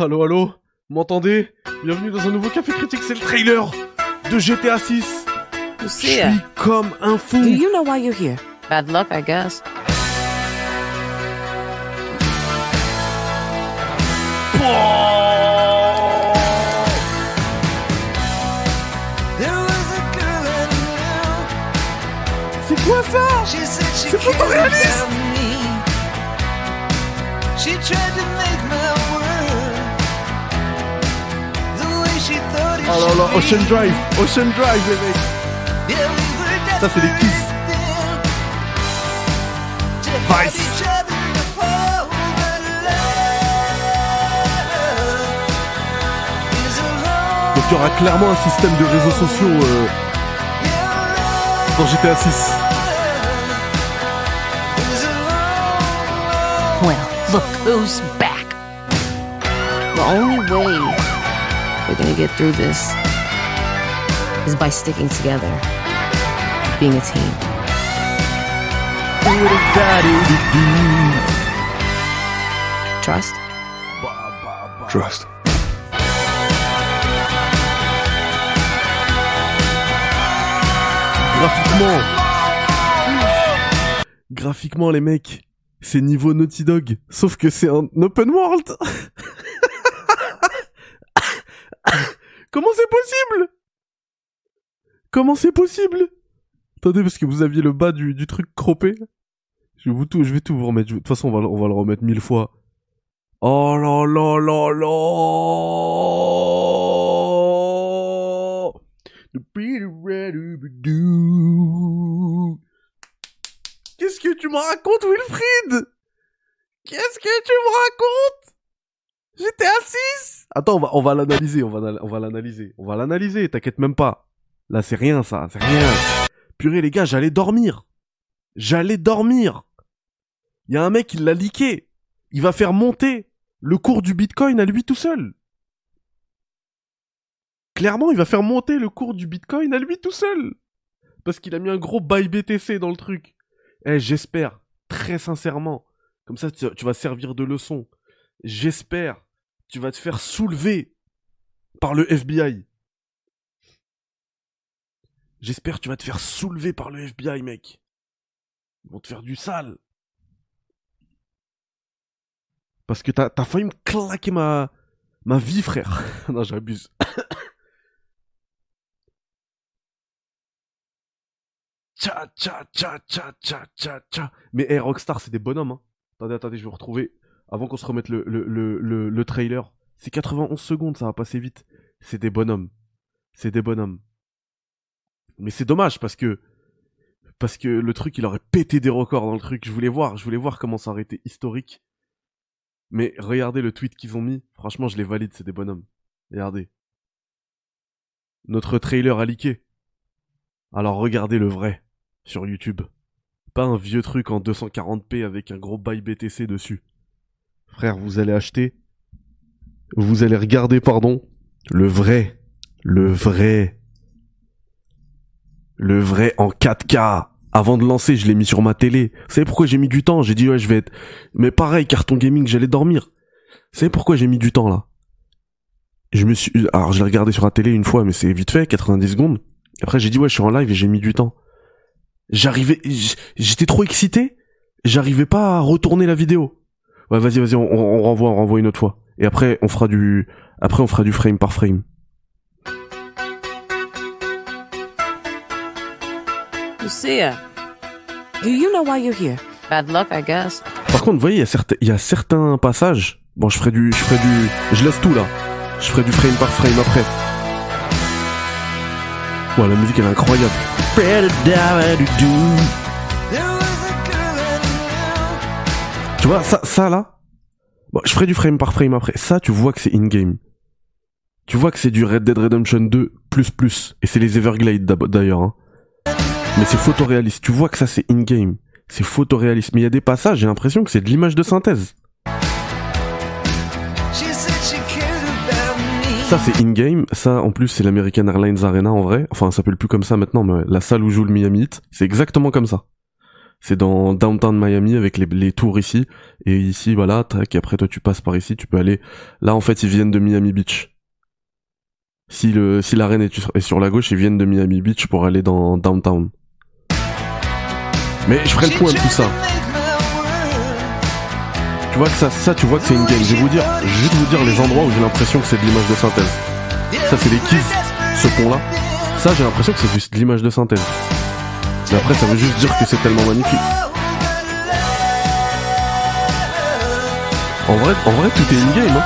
Allô, allô M'entendez? Bienvenue dans un nouveau Café Critique, c'est le trailer de GTA 6. Je suis comme un fou. do you know why you're here? Bad luck, I guess. C'est quoi ça? C'est photoréaliste. She tried to make Oh là là, Ocean. Drive Ocean Drive, les mecs Ça, c'est les Kiss. Vice. Donc il y aura clairement un système de réseaux sociaux euh, dans GTA 6. Well, look who's back. We're gonna get through this is by sticking together, being a team. Trust? Trust. Graphiquement Graphiquement les mecs, c'est niveau Naughty Dog, sauf que c'est un open world Comment c'est possible? Comment c'est possible? Attendez, parce que vous aviez le bas du, du truc croppé. Je vais, vous tout, je vais tout vous remettre. De toute façon, on va, on va le remettre mille fois. Oh là là là là. Qu'est-ce que tu me racontes, Wilfried? Qu'est-ce que tu me racontes? J'étais à 6 Attends, on va, l'analyser, on va, l'analyser. On va l'analyser, t'inquiète même pas. Là, c'est rien, ça, c'est rien. Purée, les gars, j'allais dormir. J'allais dormir. Il y a un mec, il l'a leaké. Il va faire monter le cours du Bitcoin à lui tout seul. Clairement, il va faire monter le cours du Bitcoin à lui tout seul. Parce qu'il a mis un gros buy BTC dans le truc. Eh, j'espère, très sincèrement, comme ça tu vas servir de leçon. J'espère, tu vas te faire soulever par le FBI. J'espère tu vas te faire soulever par le FBI, mec. Ils vont te faire du sale. Parce que t'as t'as failli me claquer ma, ma vie, frère. non, j'abuse. Tcha, tcha, tcha, tcha, tcha, tcha, tcha. Mais hey, Rockstar, c'est des bonhommes. Hein. Attendez, attendez, je vais vous retrouver. Avant qu'on se remette le, le, le, le, le trailer. C'est 91 secondes, ça va passer vite. C'est des bonhommes. C'est des bonhommes. Mais c'est dommage parce que parce que le truc il aurait pété des records dans le truc. Je voulais voir, je voulais voir comment ça aurait été historique. Mais regardez le tweet qu'ils ont mis. Franchement, je les valide, c'est des bonhommes. Regardez. Notre trailer a leaké. Alors regardez le vrai sur YouTube. Pas un vieux truc en 240p avec un gros bail BTC dessus. Frère, vous allez acheter. Vous allez regarder, pardon. Le vrai. Le vrai. Le vrai en 4K. Avant de lancer, je l'ai mis sur ma télé. Vous savez pourquoi j'ai mis du temps? J'ai dit ouais, je vais être... Mais pareil, carton gaming, j'allais dormir. Vous savez pourquoi j'ai mis du temps là? Je me suis... Alors je l'ai regardé sur la télé une fois, mais c'est vite fait, 90 secondes. Après j'ai dit ouais, je suis en live et j'ai mis du temps. J'arrivais... J'étais trop excité. J'arrivais pas à retourner la vidéo. Ouais, vas-y, vas-y, on, on renvoie, on renvoie une autre fois. Et après, on fera du... Après, on fera du frame par frame. Lucia, do you know why you're here? Bad luck, I guess. Par contre, vous voyez, il y a certains, il y a certains passages. Bon, je ferai du, je ferai du, je laisse tout là. Je ferai du frame par frame après. Ouais, la musique elle est incroyable. Ça, là. Bon, je ferai du frame par frame après. Ça, tu vois que c'est in-game. Tu vois que c'est du Red Dead Redemption 2 plus plus. Et c'est les Everglades d'ailleurs. Hein. Mais c'est photoréaliste. Tu vois que ça c'est in-game. C'est photoréaliste. Mais il y a des passages, j'ai l'impression que c'est de l'image de synthèse. Ça c'est in-game, ça en plus c'est l'American Airlines Arena en vrai, enfin ça s'appelle plus comme ça maintenant, mais la salle où joue le Miami Heat, c'est exactement comme ça. C'est dans downtown Miami avec les, tours ici. Et ici, voilà, tac, et après toi tu passes par ici, tu peux aller. Là, en fait, ils viennent de Miami Beach. Si le si l'arène est, sur la gauche, ils viennent de Miami Beach pour aller dans downtown. Mais je ferai le point de tout ça. Tu vois que ça, ça, tu vois que c'est une game. Je vais vous dire, juste vous dire les endroits où j'ai l'impression que c'est de l'image de synthèse. Ça, c'est les keys, ce pont-là. Ça, j'ai l'impression que c'est juste de l'image de synthèse. Mais après, ça veut juste dire que c'est tellement magnifique. En vrai, en vrai, tout est une game. Hein.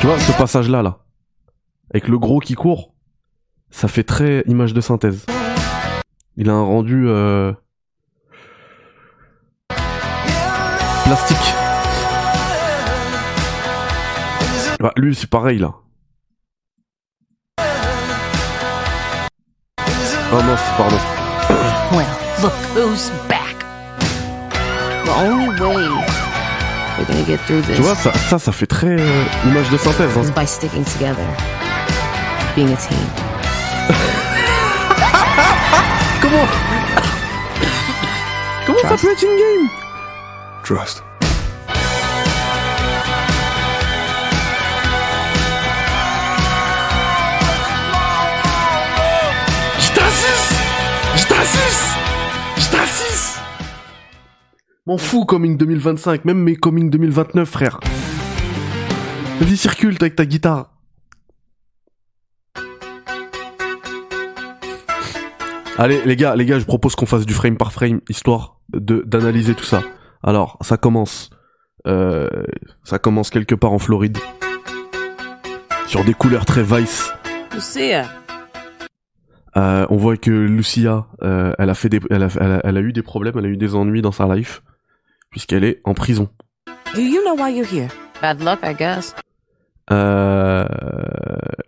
Tu vois, ce passage-là, là, avec le gros qui court, ça fait très image de synthèse. Il a un rendu euh, plastique. Bah, lui, c'est pareil là. Oh non, c'est- pardon. Well, look who's back. The only way we're gonna get through this Tu vois, ça, ça, ça fait très euh, image de synthèse. hein. is by sticking together, being a team. Comment? Comment ça Trust. peut être une game? Trust. M'en fous Coming 2025, même mes Coming 2029 frère. Vas-y circule avec ta guitare. Allez les gars, les gars, je propose qu'on fasse du frame par frame, histoire de d'analyser tout ça. Alors, ça commence. euh, ça commence quelque part en Floride. Sur des couleurs très vice. Lucia. Euh, on voit que Lucia, euh, elle a fait des, elle a, elle, a, elle a eu des problèmes, elle a eu des ennuis dans sa life, puisqu'elle est en prison. Do you know why you're here? Bad luck, I guess. Euh,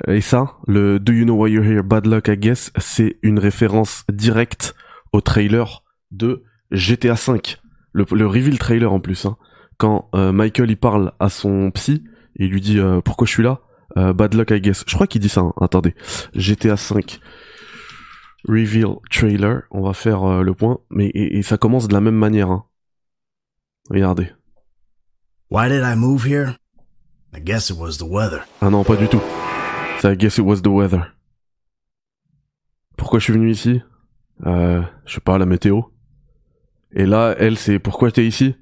et ça, le Do You Know Why You're Here, Bad Luck I Guess, c'est une référence directe au trailer de GTA V. Le, le reveal trailer en plus. Hein. Quand euh, Michael il parle à son psy, et il lui dit euh, pourquoi je suis là? Euh, Bad Luck I Guess. Je crois qu'il dit ça. hein. Attendez, GTA V. Reveal trailer. On va faire euh, le point, mais et, et ça commence de la même manière. Hein. Regardez. Why did I move here? I guess it was the weather. Ah non, pas du tout. C'est I guess it was the weather. Pourquoi je suis venu ici? Euh, Je sais pas, la météo. Et là, elle, c'est pourquoi t'es ici?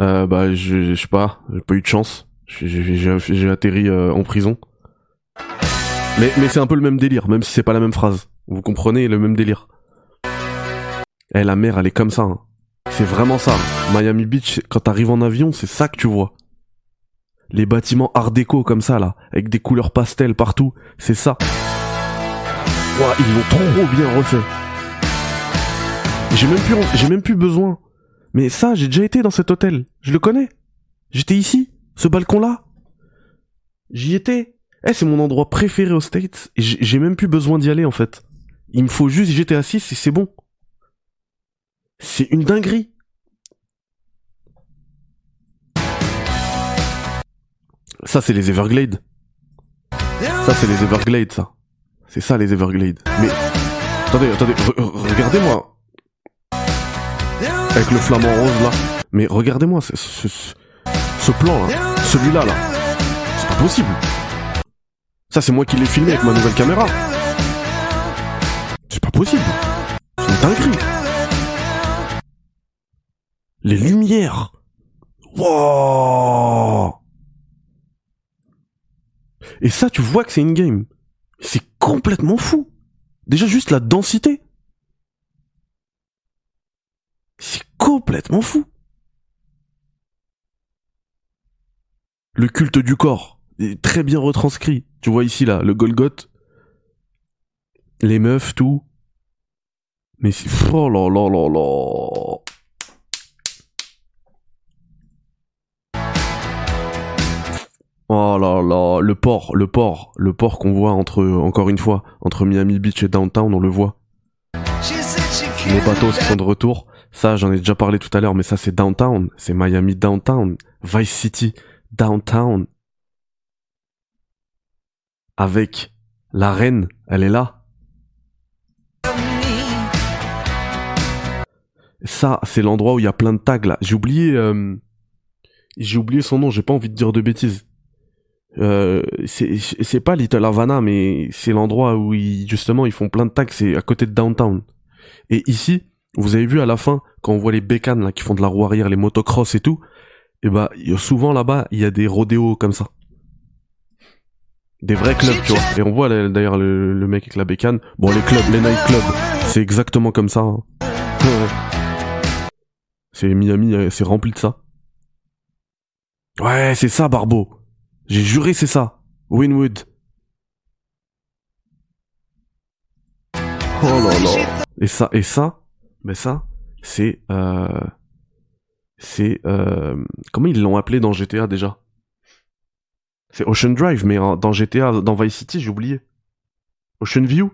Euh, Bah, je, je sais pas, j'ai pas eu de chance. J'ai- atterri euh, en prison. Mais, mais c'est un peu le même délire, même si c'est pas la même phrase. Vous comprenez le même délire. Eh, la mer, elle est comme ça. hein. C'est vraiment ça. Miami Beach, quand t'arrives en avion, c'est ça que tu vois les bâtiments art déco comme ça là, avec des couleurs pastel partout, c'est ça. Ouah, ils l'ont trop bien refait. J'ai même plus, j'ai même plus besoin. Mais ça, j'ai déjà été dans cet hôtel. Je le connais. J'étais ici, ce balcon là. J'y étais. Eh, c'est mon endroit préféré aux States. J'ai même plus besoin d'y aller en fait. Il me faut juste 6 et c'est bon. C'est une dinguerie. Ça, c'est les Everglades. Ça, c'est les Everglades, ça. C'est ça, les Everglades. Mais, attendez, attendez, re- re- regardez-moi. Avec le flamant rose, là. Mais regardez-moi, ce, ce, plan, là. Celui-là, là. C'est pas possible. Ça, c'est moi qui l'ai filmé avec ma nouvelle caméra. C'est pas possible. C'est une dinguerie. Les lumières. Wow. Et ça, tu vois que c'est une game. C'est complètement fou. Déjà juste la densité. C'est complètement fou. Le culte du corps est très bien retranscrit. Tu vois ici là, le Golgoth. Les meufs, tout. Mais c'est... Oh là là là là. Oh là là, le port, le port, le port qu'on voit entre, encore une fois, entre Miami Beach et Downtown, on le voit. Les bateaux qui sont de retour, ça j'en ai déjà parlé tout à l'heure, mais ça c'est Downtown, c'est Miami Downtown, Vice City, Downtown. Avec la reine, elle est là. Ça, c'est l'endroit où il y a plein de tags là. J'ai oublié, euh, j'ai oublié son nom. J'ai pas envie de dire de bêtises. Euh, c'est pas Little Havana, mais c'est l'endroit où ils, justement ils font plein de tags. C'est à côté de downtown. Et ici, vous avez vu à la fin quand on voit les bécanes là qui font de la roue arrière, les motocross et tout. Et bah il y a- souvent là-bas il y a des rodéos comme ça. Des vrais clubs, tu vois. Et on voit d'ailleurs le, le mec avec la bécane. Bon, les clubs, les nightclubs, c'est exactement comme ça. hein. c'est Miami, euh, c'est rempli de ça. Ouais, c'est ça, Barbeau. J'ai juré, c'est ça. Winwood. Oh là là. Et ça, et ça, mais ça, c'est, euh, c'est, euh, comment ils l'ont appelé dans GTA déjà? C'est Ocean Drive, mais dans GTA, dans Vice City, j'ai oublié. Ocean View?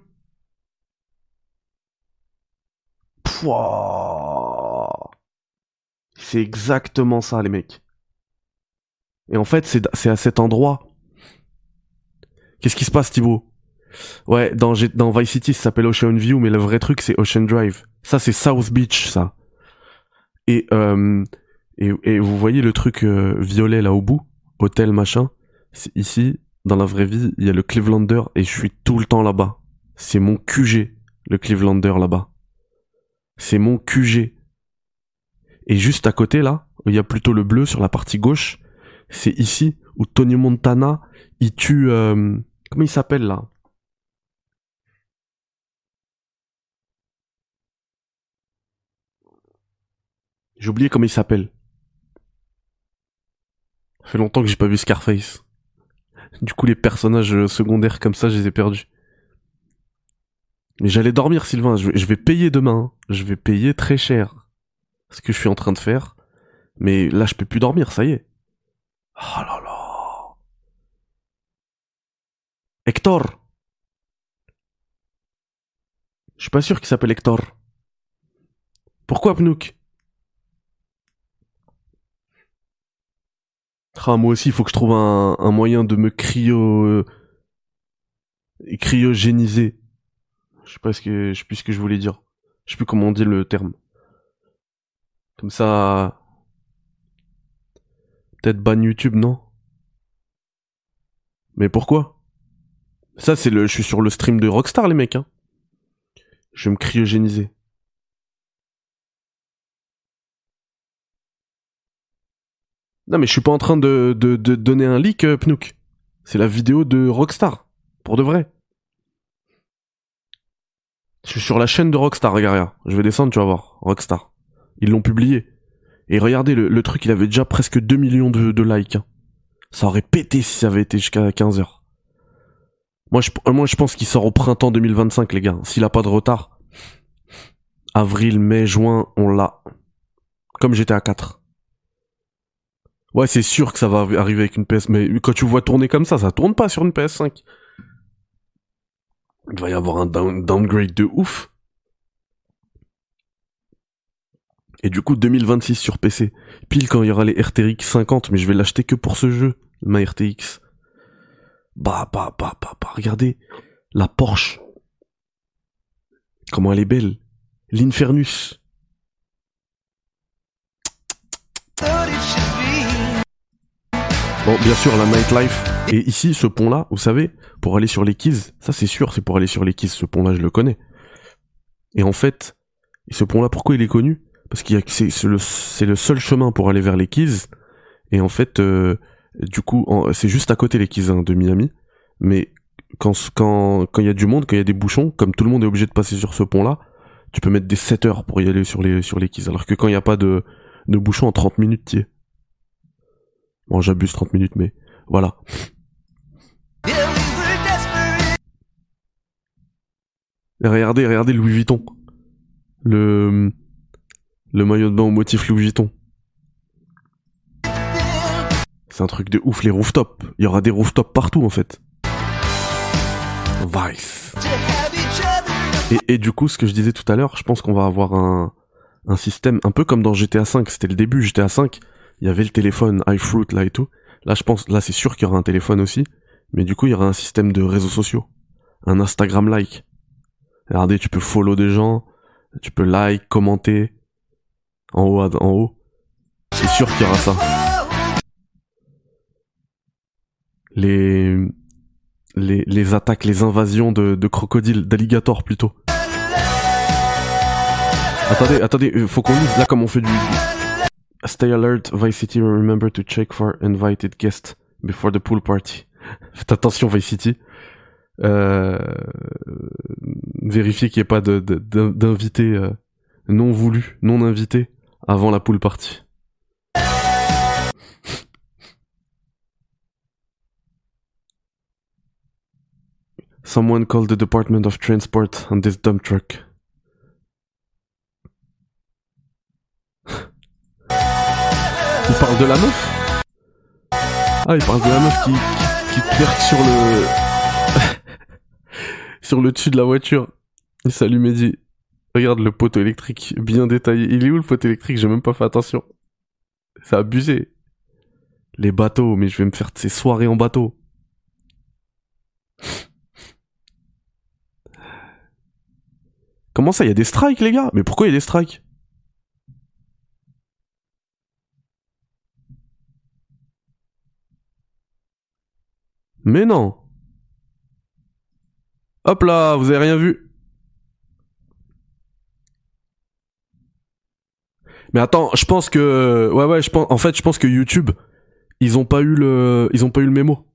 Pouah. C'est exactement ça, les mecs. Et en fait, c'est à cet endroit. Qu'est-ce qui se passe, Thibaut? Ouais, dans, Vice City, ça s'appelle Ocean View, mais le vrai truc, c'est Ocean Drive. Ça, c'est South Beach, ça. Et, euh, et, vous voyez le truc euh, violet là au bout, hôtel machin. Ici, dans la vraie vie, il y a le Clevelander et je suis tout le temps là-bas. C'est mon QG, le Clevelander là-bas. C'est mon QG. Et juste à côté là, il y a plutôt le bleu sur la partie gauche. C'est ici où Tony Montana, il tue... euh, comment il s'appelle là? J'ai oublié comment il s'appelle. Ça fait longtemps que j'ai pas vu Scarface. Du coup, les personnages euh, secondaires comme ça, je les ai perdus. Mais j'allais dormir, Sylvain. Je vais, payer demain. hein. Je vais payer très cher. Ce que je suis en train de faire. Mais là, je peux plus dormir, ça y est. Oh là là. Hector. Je suis pas sûr qu'il s'appelle Hector. Pourquoi Pnouk? Ah, moi aussi, il faut que je trouve un, un moyen de me cryo... euh, cryogéniser. Je sais pas ce que, je sais plus ce que je voulais dire. Je sais plus comment on dit le terme. Comme ça... Peut-être ban YouTube, non? Mais pourquoi? Ça, c'est le... Je suis sur le stream de Rockstar, les mecs, hein. Je vais me cryogéniser. Non mais je suis pas en train de, de, donner un leak, euh, Pnouk. C'est la vidéo de Rockstar. Pour de vrai. Je suis sur la chaîne de Rockstar, regarde. Je vais descendre, tu vas voir. Rockstar. Ils l'ont publié. Et regardez, le, truc, il avait déjà presque 2 millions de, likes. hein. Ça aurait pété si ça avait été jusqu'à 15 heures. Moi, je, moi, je pense qu'il sort au printemps 2025, les gars. S'il a pas de retard. Avril, mai, juin, on l'a. Comme j'étais à 4. Ouais, c'est sûr que ça va arri- arriver avec une PS, mais quand tu vois tourner comme ça, ça tourne pas sur une PS5. Il va y avoir un down- downgrade de ouf. Et du coup, 2026 sur PC. Pile quand il y aura les RTX 50, mais je vais l'acheter que pour ce jeu, ma RTX. Bah, bah, bah, bah, bah, regardez. La Porsche. Comment elle est belle. L'Infernus. Bon, bien sûr, la nightlife. Et ici, ce pont-là, vous savez, pour aller sur les Keys, ça c'est sûr, c'est pour aller sur les Keys, ce pont-là, je le connais. Et en fait, ce pont-là, pourquoi il est connu? Parce qu'il c'est, le, seul chemin pour aller vers les Keys. Et en fait, euh, du coup, c'est juste à côté les Keys hein, de Miami. Mais quand il y a du monde, quand il y a des bouchons, comme tout le monde est obligé de passer sur ce pont-là, tu peux mettre des 7 heures pour y aller sur les sur Keys. Alors que quand il n'y a pas de de bouchons en 30 minutes, t'y es. Bon, j'abuse 30 minutes, mais voilà. Regardez, regardez Louis Vuitton. Le, le maillot de bain au motif Louis Vuitton. C'est un truc de ouf, les rooftops. Il y aura des rooftops partout, en fait. Vice. Et du coup, ce que je disais tout à l'heure, je pense qu'on va avoir un, un système un peu comme dans GTA V. C'était le début, GTA V. Il y avait le téléphone iFruit là et tout. Là, je pense, là, c'est sûr qu'il y aura un téléphone aussi. Mais du coup, il y aura un système de réseaux sociaux. Un Instagram like. Regardez, tu peux follow des gens. Tu peux like, commenter. En haut, en haut. C'est sûr qu'il y aura ça. Les, les, attaques, les invasions de, crocodiles, d'alligators plutôt. Attendez, attendez, euh, faut qu'on lise là comme on fait du... Stay alert, Vice City, remember to check for invited guests before the pool party. Faites attention Vice City. Euh, vérifiez qu'il n'y ait pas d'invités euh, non voulus, non invités avant la pool party. Someone called the Department of Transport on this dump truck. Il parle de la meuf? Ah, il parle de la meuf qui, qui, qui sur le... sur le dessus de la voiture. Salut Mehdi. Regarde le poteau électrique, bien détaillé. Il est où le poteau électrique? J'ai même pas fait attention. C'est abusé. Les bateaux, mais je vais me faire ces soirées en bateau. Comment ça, il y a des strikes, les gars? Mais pourquoi il y a des strikes? Mais non Hop là, vous avez rien vu Mais attends, je pense que ouais ouais, je pense en fait, je pense que YouTube ils ont pas eu le ils ont pas eu le mémo.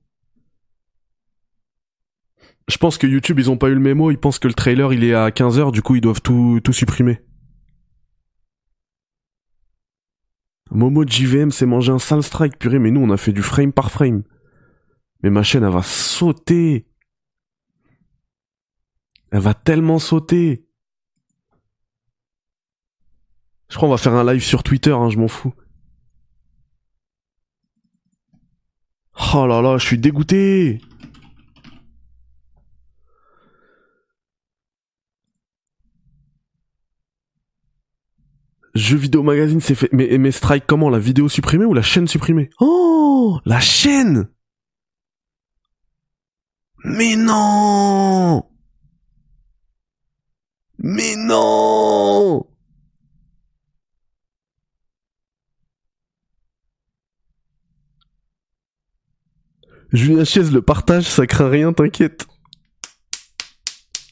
Je pense que YouTube ils ont pas eu le mémo, ils pensent que le trailer il est à 15h, du coup ils doivent tout tout supprimer. Momo JVM s'est mangé un sale strike, purée, mais nous on a fait du frame par frame. Mais ma chaîne elle va sauter. Elle va tellement sauter. Je crois qu'on va faire un live sur Twitter, hein, je m'en fous. Oh là là, je suis dégoûté. Jeux vidéo magazine, c'est fait. Mais, mais strike comment La vidéo supprimée ou la chaîne supprimée? Oh La chaîne Mais non Mais non Julien Chiez le partage, ça craint rien, t'inquiète.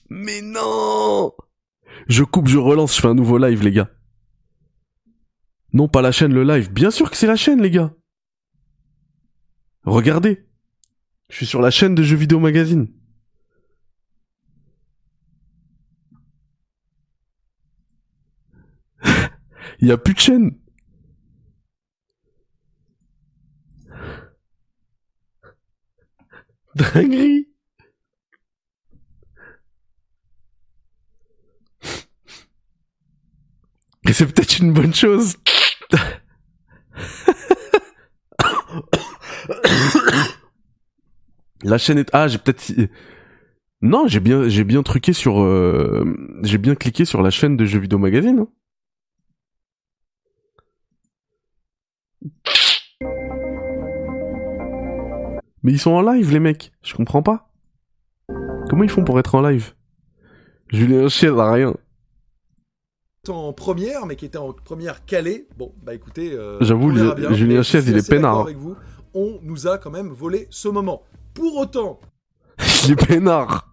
Mais non Je coupe, je relance, je fais un nouveau live, les gars. Non, pas la chaîne, le live. Bien sûr que c'est la chaîne, les gars. Regardez. Je suis sur la chaîne de Jeux Vidéo Magazine. Il y a plus de chaîne. Dinguerie. Et c'est peut-être une bonne chose. La chaîne est... Ah, j'ai peut-être... Non, j'ai bien, j'ai bien truqué sur... euh, J'ai bien cliqué sur la chaîne de Jeux Vidéo Magazine. hein. Mais ils sont en live, les mecs. Je comprends pas. Comment ils font pour être en live? Julien Chiez a rien. en première, mais qui était en première calée. Bon, bah écoutez, euh, J'avoue, Julien suis il est peinard, hein. Avec vous, on nous a quand même volé ce moment. Pour autant, Il est peinard.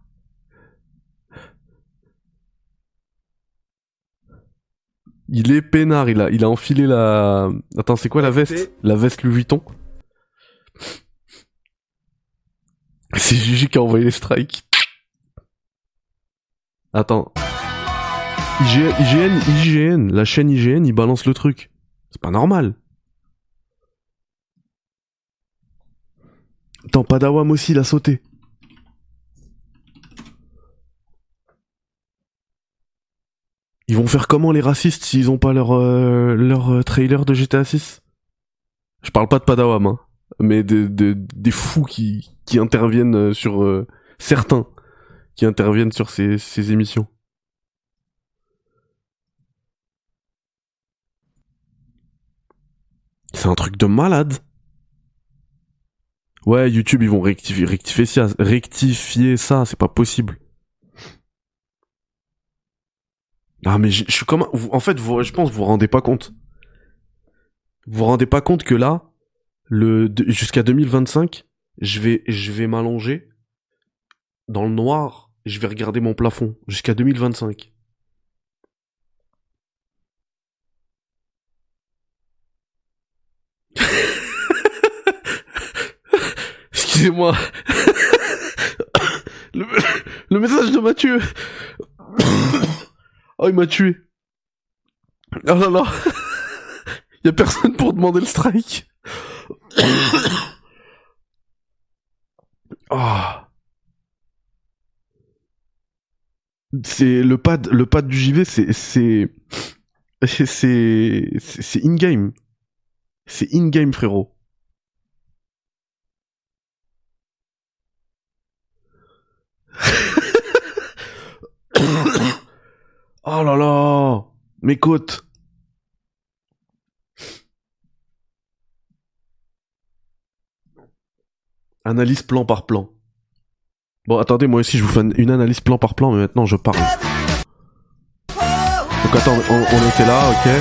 Il est peinard, il a, il a enfilé la... Attends, c'est quoi la veste? La veste Louis Vuitton? C'est Gigi qui a envoyé les strikes. Attends. IGN, IGN, IGN, la chaîne IGN, il balance le truc. C'est pas normal. Attends, Padawam aussi, il a sauté. Ils vont faire comment les racistes s'ils ont pas leur euh, leur euh, trailer de GTA 6 Je parle pas de Padawam, hein, mais de, de- des fous qui qui interviennent euh, sur euh, certains qui interviennent sur ces ces émissions. C'est un truc de malade. Ouais, YouTube, ils vont rectifier, rectifier ça, rectifier ça, c'est pas possible. Ah mais je suis comme en fait je pense que vous vous rendez pas compte. Vous vous rendez pas compte que là le jusqu'à 2025, je vais je vais m'allonger dans le noir, je vais regarder mon plafond jusqu'à 2025. Excusez-moi. Le, le message de Mathieu. Oh, il m'a tué. Oh là là. Y a personne pour demander le strike. Ah. C'est le pad, le pad du JV, c'est c'est c'est c'est in game. C'est in game frérot. oh là là, mes côtes. Analyse plan par plan. Bon, attendez, moi aussi je vous fais une analyse plan par plan, mais maintenant je parle. Donc attends, on, était là, ok.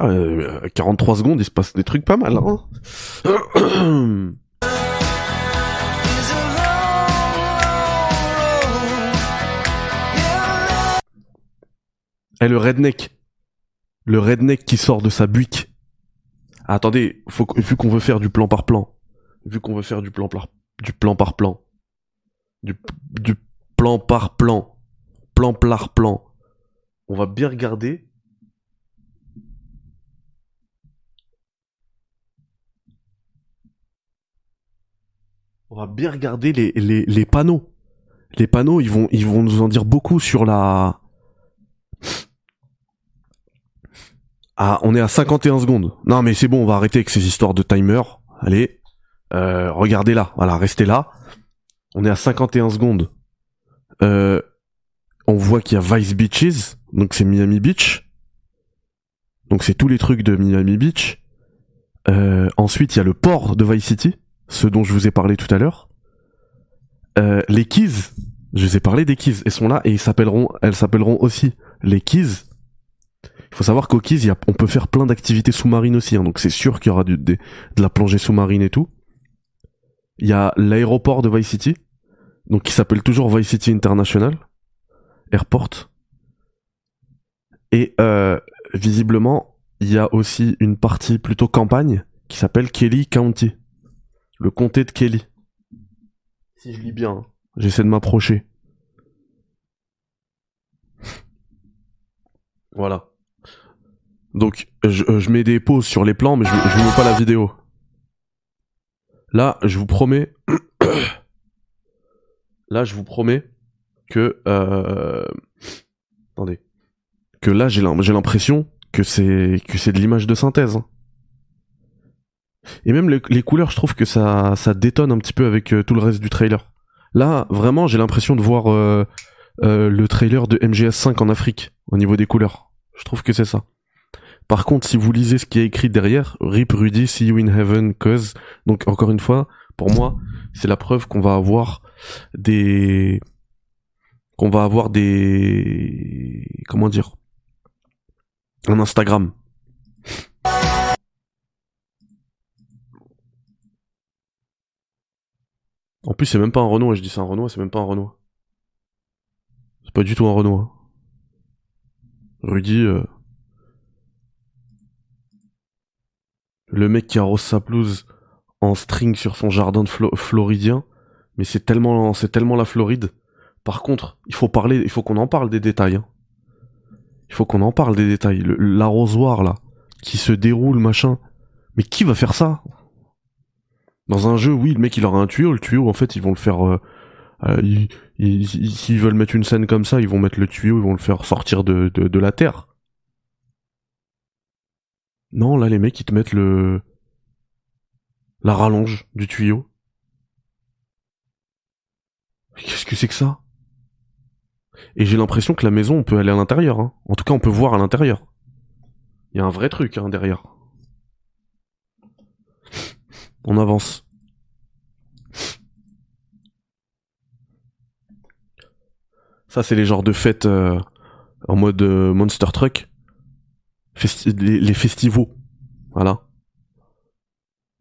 Ah, euh, 43 secondes, il se passe des trucs pas mal. Hein road. Eh, le redneck. Le redneck qui sort de sa buick. Ah, attendez, faut, vu qu'on veut faire du plan par plan. Vu qu'on veut faire du plan par, du plan par plan. Du, du plan par plan. Plan par plan. On va bien regarder. On va bien regarder les, les, les panneaux. Les panneaux, ils vont, ils vont nous en dire beaucoup sur la, Ah, on est à 51 secondes. Non, mais c'est bon, on va arrêter avec ces histoires de timer. Allez, euh, regardez là. Voilà, restez là. On est à 51 secondes. Euh, on voit qu'il y a Vice Beaches, donc c'est Miami Beach. Donc c'est tous les trucs de Miami Beach. Euh, ensuite, il y a le port de Vice City, ce dont je vous ai parlé tout à l'heure. Euh, les Keys, je vous ai parlé des Keys, elles sont là et ils s'appelleront, elles s'appelleront aussi les Keys. Il faut savoir qu'au Keys, on peut faire plein d'activités sous-marines aussi, hein, donc c'est sûr qu'il y aura de la plongée sous-marine et tout. Il y a l'aéroport de Vice City, donc qui s'appelle toujours Vice City International Airport. Et euh, visiblement, il y a aussi une partie plutôt campagne qui s'appelle Kelly County, le comté de Kelly. Si je lis bien, hein. j'essaie de m'approcher. Voilà. Donc, je, euh, je mets des pauses sur les plans, mais je, je mets pas la vidéo. Là, je vous promets. là, je vous promets que. Euh... Attendez. Que là, j'ai l'im- j'ai l'impression que c'est que c'est de l'image de synthèse. hein. Et même les, les couleurs, je trouve que ça, ça détonne un petit peu avec euh, tout le reste du trailer. Là, vraiment, j'ai l'impression de voir euh, euh, le trailer de MGS5 en Afrique au niveau des couleurs. Je trouve que c'est ça. Par contre, si vous lisez ce qui est écrit derrière, Rip Rudy, see you in heaven, cause. Donc, encore une fois, pour moi, c'est la preuve qu'on va avoir des, qu'on va avoir des, comment dire, un Instagram. En plus, c'est même pas un Renault, je dis c'est un Renault, c'est même pas un Renault. C'est pas du tout un Renault. Rudy, euh, le mec qui arrose sa pelouse en string sur son jardin de Flo- floridien, mais c'est tellement, c'est tellement la Floride. Par contre, il faut parler, il faut qu'on en parle des détails. hein. Il faut qu'on en parle des détails. L'arrosoir là, qui se déroule machin. Mais qui va faire ça? Dans un jeu, oui, le mec il aura un tuyau. Le tuyau, en fait, ils vont le faire. euh, euh, ils- ils- ils- S'ils veulent mettre une scène comme ça, ils vont mettre le tuyau, ils vont le faire sortir de la terre. Non, là, les mecs, ils te mettent le. La rallonge du tuyau. Qu'est-ce que c'est que ça? Et j'ai l'impression que la maison, on peut aller à l'intérieur. hein. En tout cas, on peut voir à l'intérieur. Il y a un vrai truc hein, derrière. On avance. Ça, c'est les genres de fêtes. euh, en mode euh, Monster Truck. Festi- les, les festivals. Voilà.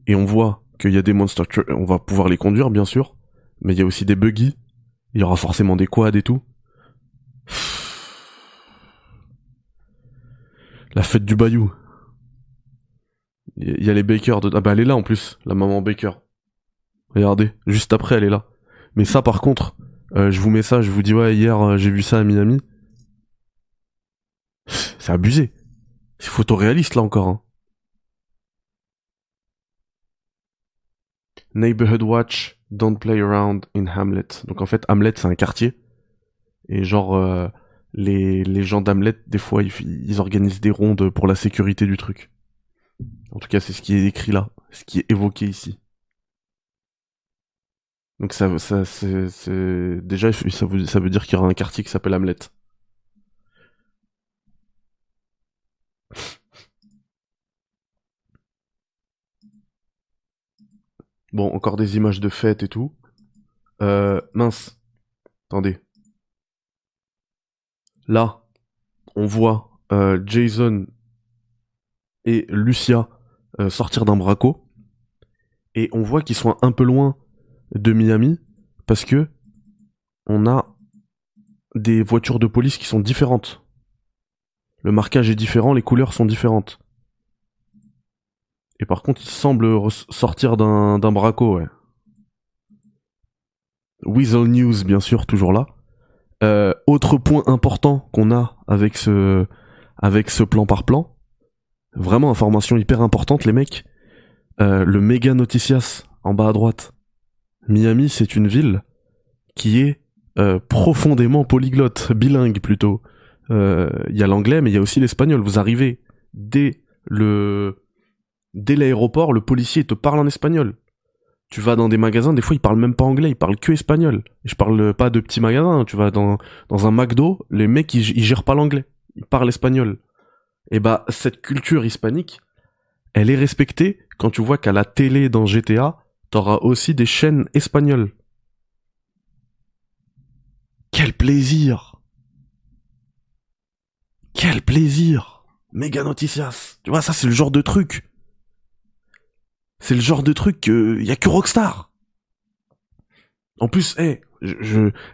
Et on voit qu'il y a des Monster on va pouvoir les conduire, bien sûr. Mais il y a aussi des buggy. Il y aura forcément des quads et tout. La fête du Bayou. Il y a les Baker de... Ah bah elle est là en plus, la maman Baker. Regardez, juste après elle est là. Mais ça par contre, euh, je vous mets ça, je vous dis ouais hier euh, j'ai vu ça à Miami. C'est abusé. C'est photoréaliste là encore. Hein. Neighborhood Watch, Don't Play Around in Hamlet. Donc en fait Hamlet c'est un quartier. Et genre euh, les, les gens d'Hamlet des fois ils, organisent des rondes pour la sécurité du truc. En tout cas c'est ce qui est écrit là, ce qui est évoqué ici. Donc ça, ça c'est, déjà ça ça veut dire qu'il y aura un quartier qui s'appelle Hamlet. Bon, encore des images de fête et tout. Euh, mince. Attendez. Là, on voit euh, Jason et Lucia euh, sortir d'un braco. Et on voit qu'ils sont un peu loin de Miami parce que on a des voitures de police qui sont différentes. Le marquage est différent, les couleurs sont différentes. Et par contre, ils semblent res- sortir d'un braco, ouais. Weasel News, bien sûr, toujours là. Euh, autre point important qu'on a avec ce, avec ce plan par plan. Vraiment information hyper importante, les mecs. Euh, le méga noticias en bas à droite. Miami, c'est une ville qui est euh, profondément polyglotte, bilingue plutôt. Euh, Il y a l'anglais, mais il y a aussi l'espagnol. Vous arrivez dès le dès l'aéroport, le policier te parle en espagnol. Tu vas dans des magasins, des fois ils parlent même pas anglais, ils parlent que espagnol. Et je parle pas de petits magasins. Tu vas dans dans un McDo, les mecs ils, ils gèrent pas l'anglais, ils parlent espagnol. Et bah cette culture hispanique, elle est respectée quand tu vois qu'à la télé dans GTA, t'auras aussi des chaînes espagnoles. Quel plaisir Quel plaisir Méga Noticias Tu vois, ça c'est le genre de truc. C'est le genre de truc que y a que Rockstar. En plus, eh,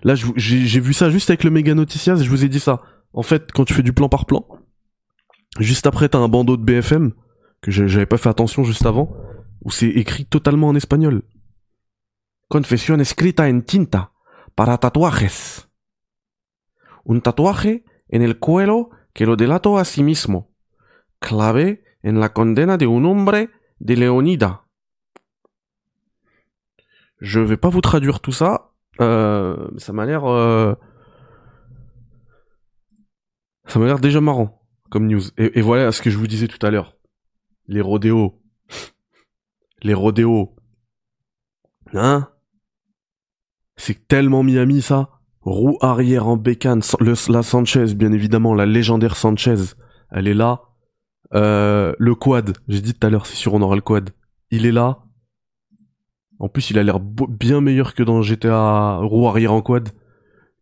là j'ai vu ça juste avec le Méga Noticias et je vous ai dit ça. En fait, quand tu fais du plan par plan, juste après t'as un bandeau de BFM que j'avais pas fait attention juste avant, où c'est écrit totalement en espagnol. Confesión escrita en tinta para tatuajes. Un tatuaje en el cuello que lo delató a sí mismo. Clave en la condena de un hombre de Leonida. Je vais pas vous traduire tout ça. Euh, ça m'a l'air. euh, Ça m'a l'air déjà marrant comme news. Et, et voilà ce que je vous disais tout à l'heure. Les rodéos. Les rodéos. Hein? C'est tellement Miami ça. Roue arrière en bécane. La Sanchez, bien évidemment, la légendaire Sanchez. Elle est là. Euh, le quad, j'ai dit tout à l'heure, c'est sûr on aura le quad. Il est là. En plus, il a l'air bien meilleur que dans GTA roue arrière en quad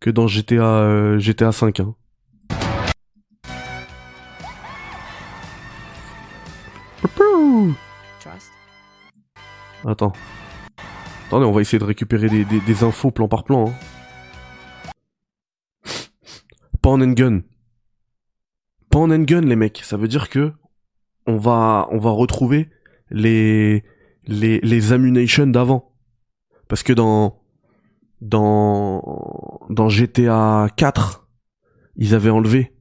que dans GTA euh, GTA 5. Hein. Attends. Attendez, on va essayer de récupérer des infos plan par plan. Hein. Pan and gun. Pan and gun, les mecs. Ça veut dire que on va, on va retrouver les, les, les ammunitions d'avant. Parce que dans, dans, dans GTA 4, ils avaient enlevé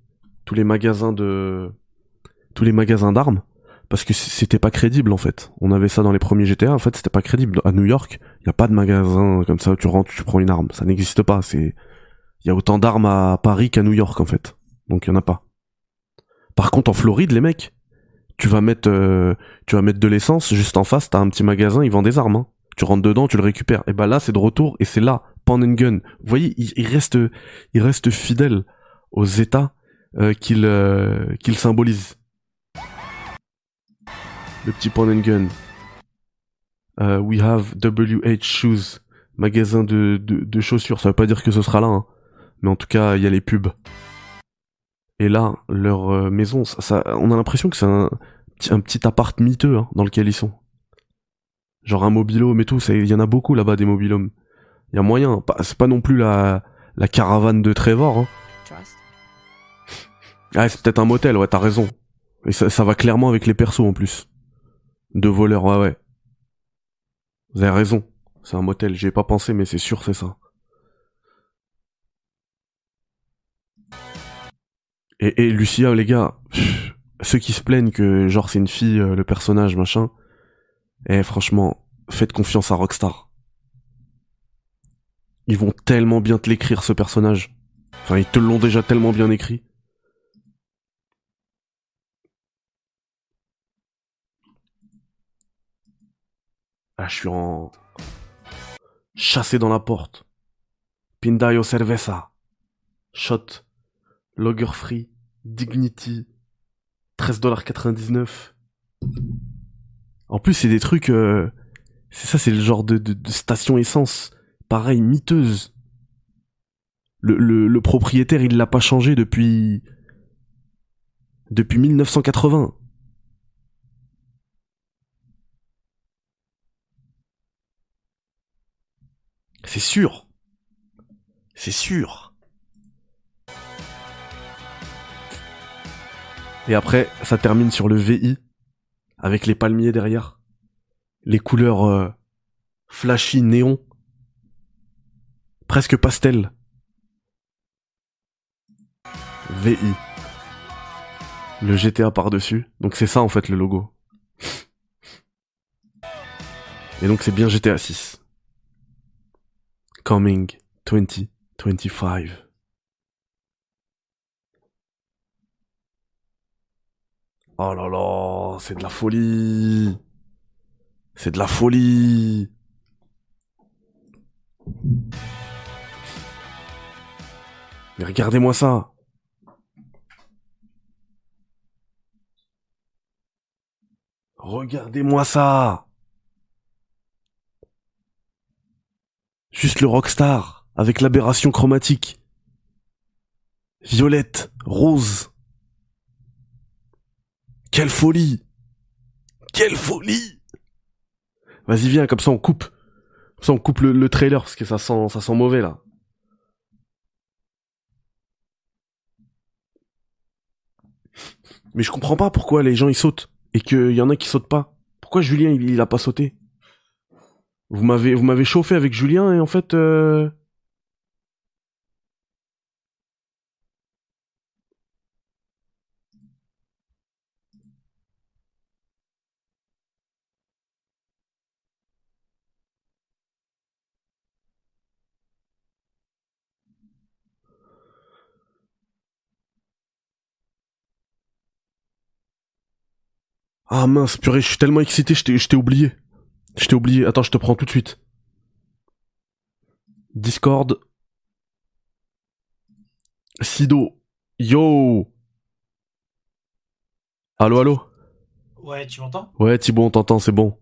tous les magasins de, tous les magasins d'armes parce que c'était pas crédible en fait. On avait ça dans les premiers GTA, en fait c'était pas crédible. À New York, il y a pas de magasin comme ça tu rentres, tu prends une arme, ça n'existe pas. C'est il y a autant d'armes à Paris qu'à New York en fait. Donc il y en a pas. Par contre en Floride, les mecs, tu vas mettre euh, tu vas mettre de l'essence juste en face, t'as un petit magasin, ils vendent des armes. hein. Tu rentres dedans, tu le récupères. Et bah là c'est de retour et c'est là Pan and Gun. Vous voyez, il, reste il reste fidèle aux États euh, qu'il euh, symbolise. Le petit point and gun. Euh, we have WH Shoes. Magasin de, de, de chaussures. Ça veut pas dire que ce sera là. hein. Mais en tout cas, il y a les pubs. Et là, leur euh, maison, ça, ça- on a l'impression que c'est un, petit- un petit appart miteux hein, dans lequel ils sont. Genre un mobilhome et tout, il y en a beaucoup là-bas des mobilhomes. Il y a moyen, c'est pas non plus la, la caravane de Trevor. Hein. Ah, c'est peut-être un motel, ouais, t'as raison. Et ça, ça va clairement avec les persos en plus. De voleurs, ouais, ouais. Vous avez raison. C'est un motel, j'y ai pas pensé, mais c'est sûr, c'est ça. Et, Lucia, les gars, ceux qui se plaignent que genre c'est une fille, euh, le personnage, machin, eh franchement, faites confiance à Rockstar. Ils vont tellement bien te l'écrire ce personnage. Enfin, ils te l'ont déjà tellement bien écrit. Ah, je suis en... Chassé dans la porte. Pindayo cerveza. Shot. Logger free. Dignity. 13,99$. En plus, c'est des trucs... euh, C'est ça, c'est le genre de, station essence. Pareil, miteuse. Le, le, le propriétaire, il l'a pas changé depuis... Depuis 1980. C'est sûr. C'est sûr. Et après, ça termine sur le VI, avec les palmiers derrière. Les couleurs euh, flashy néon. Presque pastel. VI. Le GTA par-dessus. Donc c'est ça en fait le logo. Et donc c'est bien GTA 6. Coming 2025. Oh là là, c'est de la folie. C'est de la folie. Mais regardez-moi ça. Regardez-moi ça. Juste le rockstar, avec l'aberration chromatique. Violette, rose. Quelle folie Quelle folie Vas-y viens, comme ça on coupe. Comme ça on coupe le, le trailer, parce que ça sent, ça sent mauvais là. Mais je comprends pas pourquoi les gens ils sautent, et qu'il y en a qui sautent pas. Pourquoi Julien il, il a pas sauté? Vous m'avez vous m'avez chauffé avec Julien et en fait euh... Ah mince, purée, je suis tellement excité, je t'ai je oublié. Je t'ai oublié. Attends, je te prends tout de suite. Discord. Sido. Yo. Allô, allô? Ouais, tu m'entends? Ouais, Thibaut, on t'entend, c'est bon.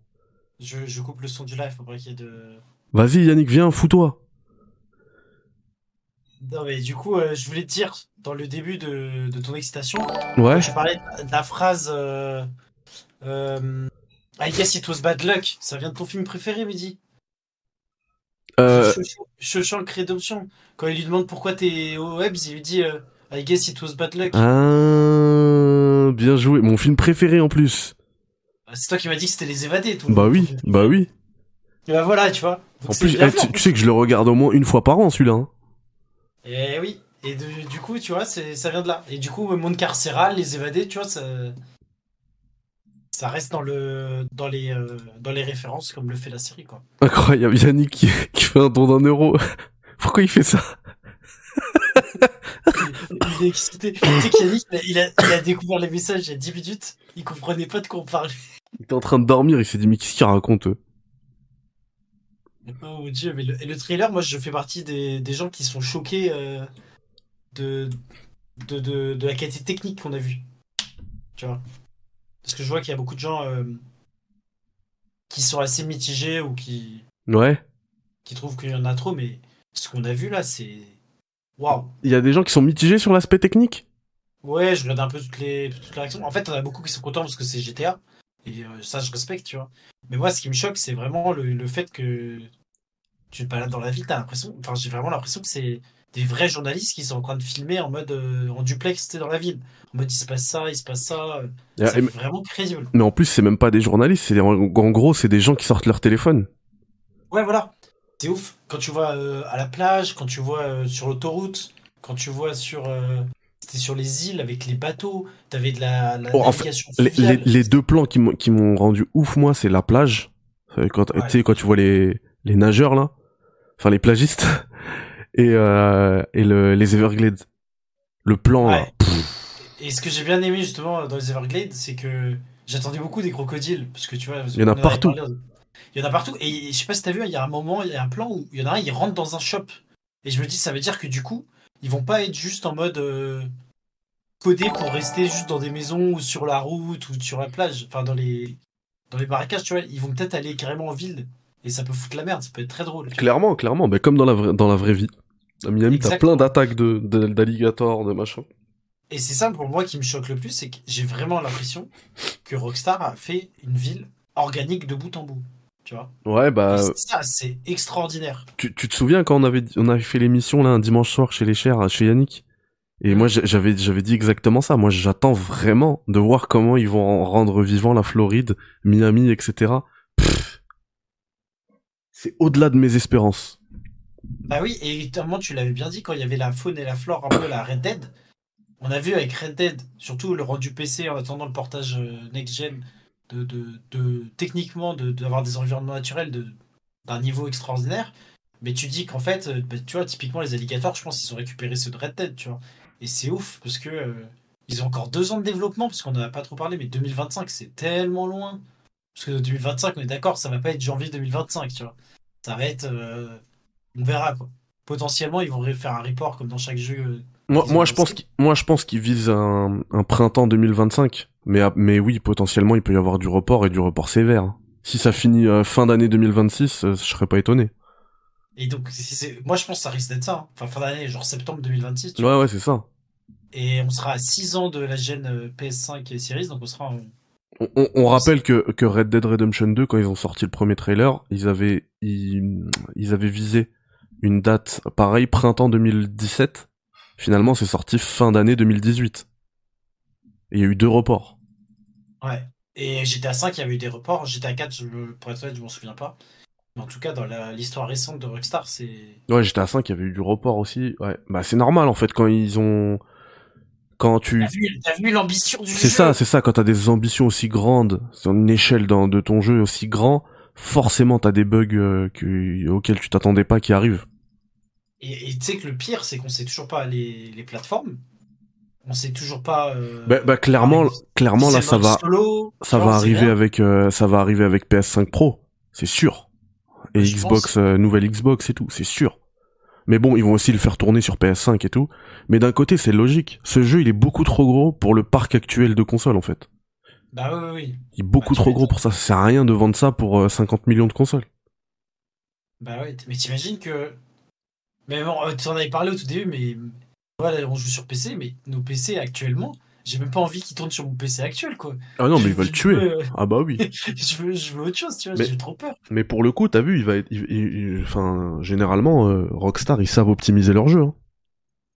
je, je coupe le son du live pour pas qu'il y ait de. Vas-y, Yannick, viens, fous-toi. Non, mais du coup, euh, je voulais te dire, dans le début de, de ton excitation, Ouais. tu parlais de la phrase euh, euh, I guess it was bad luck. Ça vient de ton film préféré, Mehdi Euh, Shawshank Redemption. Quand il lui demande pourquoi t'es au Webs, il lui dit euh, I guess it was bad luck. ah, bien joué. Mon film préféré en plus. C'est toi qui m'as dit que c'était Les Évadés. Ton, Bah oui, bah oui. Et bah voilà, tu vois. Donc En plus, eh, tu, sais que je le regarde au moins une fois par an, celui-là. hein. Et oui. Et de- du coup, tu vois, ça vient de là. Et du coup, monde carcéral, les évadés, tu vois, ça, ça reste dans le, dans les, euh, dans les références comme le fait la série, quoi. Incroyable, Yannick qui, qui fait un don d'un euro. Pourquoi il fait ça? Il est excité. tu sais qu'Yannick, il a, il, découvert les messages il y a 10 minutes. Il comprenait pas de quoi on parlait. Il était en train de dormir, il s'est dit mais qu'est-ce qu'il raconte eux? Oh mon dieu, mais le trailer, moi, je fais partie des, des gens qui sont choqués euh, de, de, de, de la qualité technique qu'on a vue. Tu vois? Parce que je vois qu'il y a beaucoup de gens euh, qui sont assez mitigés ou qui, Ouais. qui trouvent qu'il y en a trop, mais ce qu'on a vu là, c'est. Waouh Il y a des gens qui sont mitigés sur l'aspect technique? Ouais, je regarde un peu toutes les, toutes les réactions. En fait, on a beaucoup qui sont contents parce que c'est GTA. Et euh, ça, je respecte, tu vois. Mais moi, ce qui me choque, c'est vraiment le, le fait que tu te balades dans la ville, t'as l'impression. Enfin, j'ai vraiment l'impression que c'est des vrais journalistes qui sont en train de filmer en mode euh, en duplex, dans la ville. En mode, il se passe ça, il se passe ça. euh, C'est et- vraiment crédible. mais en plus, c'est même pas des journalistes, c'est en gros, c'est des gens qui sortent leur téléphone. Ouais, voilà. C'est ouf. Quand tu vois euh, à la plage, quand tu vois euh, sur l'autoroute, quand tu vois sur. euh, C'était sur les îles avec les bateaux, t'avais de la, la Oh, en fait, navigation Les, fluviale. les- les deux plans qui m'ont rendu ouf, moi, c'est la plage. Euh, Quand, Ouais. quand tu vois les, les nageurs, là. Enfin, les plagistes. Et, euh, et le, les Everglades. Le plan, là. Et ce que j'ai bien aimé justement dans les Everglades, c'est que j'attendais beaucoup des crocodiles, parce que tu vois, Il y en a partout. parlé- Il y en a partout, et je sais pas si t'as vu, il y a un moment, il y a un plan où il y en a un, il rentre dans un shop. Et je me dis, ça veut dire que du coup, ils vont pas être juste en mode euh, codé pour rester juste dans des maisons ou sur la route ou sur la plage, enfin dans les dans les marécages, tu vois, ils vont peut-être aller carrément en ville. Et ça peut foutre la merde, ça peut être très drôle. Clairement, clairement. Mais comme dans la, vraie- dans la vraie vie. À Miami, t'as plein d'attaques de, de- d'alligators, de machin. Et c'est ça pour moi qui me choque le plus, c'est que j'ai vraiment l'impression que Rockstar a fait une ville organique de bout en bout. Tu vois Ouais, bah, ça, c'est extraordinaire. tu, tu te souviens quand on avait, on avait fait l'émission, là, un dimanche soir chez les chers, chez Yannick? Et moi, j'a- j'avais, j'avais dit exactement ça. Moi, j'attends vraiment de voir comment ils vont rendre vivant la Floride, Miami, etc. C'est au-delà de mes espérances. Bah oui, et notamment, tu l'avais bien dit, quand il y avait la faune et la flore un peu la Red Dead, on a vu avec Red Dead, surtout le rendu PC en attendant le portage euh, next-gen, de, techniquement d'avoir des environnements naturels d'un niveau extraordinaire. Mais tu dis qu'en fait, euh, bah, tu vois, typiquement les alligators, je pense qu'ils ont récupéré ceux de Red Dead, tu vois. Et c'est ouf, parce que euh, ils ont encore deux ans de développement, parce qu'on n'en a pas trop parlé, mais 2025, c'est tellement loin. Parce que 2025, on est d'accord, ça va pas être janvier 2025, tu vois. Ça va être. euh, on verra, quoi. Potentiellement, ils vont faire un report comme dans chaque jeu. euh, Moi, moi, je pense moi, je pense qu'ils visent un, un printemps 2025. Mais, ah, mais oui, potentiellement, il peut y avoir du report et du report sévère. Si ça finit euh, fin d'année 2026, euh, je serais pas étonné. Et donc, c'est- moi, je pense que ça risque d'être ça. hein. Enfin, fin d'année, genre septembre 2026. tu vois. Ouais, ouais, c'est ça. Et on sera à 6 ans de la gêne euh, PS5 et Series, donc on sera en. On, on- on rappelle que, que Red Dead Redemption 2, quand ils ont sorti le premier trailer, ils avaient, ils, ils avaient visé une date pareille, printemps 2017. Finalement, c'est sorti fin d'année 2018. Et il y a eu deux reports. Ouais. Et GTA 5, il y avait eu des reports. GTA 4, je, pour être honnête, je m'en souviens pas. Mais en tout cas, dans l'histoire récente de Rockstar, c'est. Ouais, j'étais à 5, il y avait eu du report aussi. Ouais, bah c'est normal en fait quand ils ont, quand tu, T'as vu, vu l'ambition du jeu c'est ça, c'est ça. Quand t'as des ambitions aussi grandes, sur une échelle dans- de ton jeu aussi grand, forcément t'as des bugs euh, que- auxquels tu t'attendais pas qui arrivent. Et tu sais que le pire, c'est qu'on sait toujours pas les, les plateformes. On sait toujours pas. euh, Bah, bah, clairement, clairement là ça va, solo, ça tu va arriver rien. avec, euh, ça va arriver avec PS5 Pro, c'est sûr. Et Je Xbox, pense. euh, nouvelle Xbox et tout, c'est sûr. Mais bon, ils vont aussi le faire tourner sur PS5 et tout. Mais d'un côté, c'est logique. Ce jeu, il est beaucoup trop gros pour le parc actuel de consoles, en fait. Bah oui, oui, oui. Il est beaucoup Bah, trop gros pour ça. Ça sert à rien de vendre ça pour euh, 50 millions de consoles. Bah ouais, t- mais t'imagines que. Mais bon, euh, tu en avais parlé au tout début, mais. Voilà, on joue sur PC, mais nos PC actuellement, j'ai même pas envie qu'ils tournent sur mon PC actuel, quoi. Ah non, mais ils Je- veulent je tuer. veux, euh, Ah bah oui. je, veux, je veux autre chose, tu vois, Mais- j'ai trop peur. Mais pour le coup, t'as vu, il va être, il- il- il- enfin, généralement, euh, Rockstar, ils savent optimiser leur jeu. hein.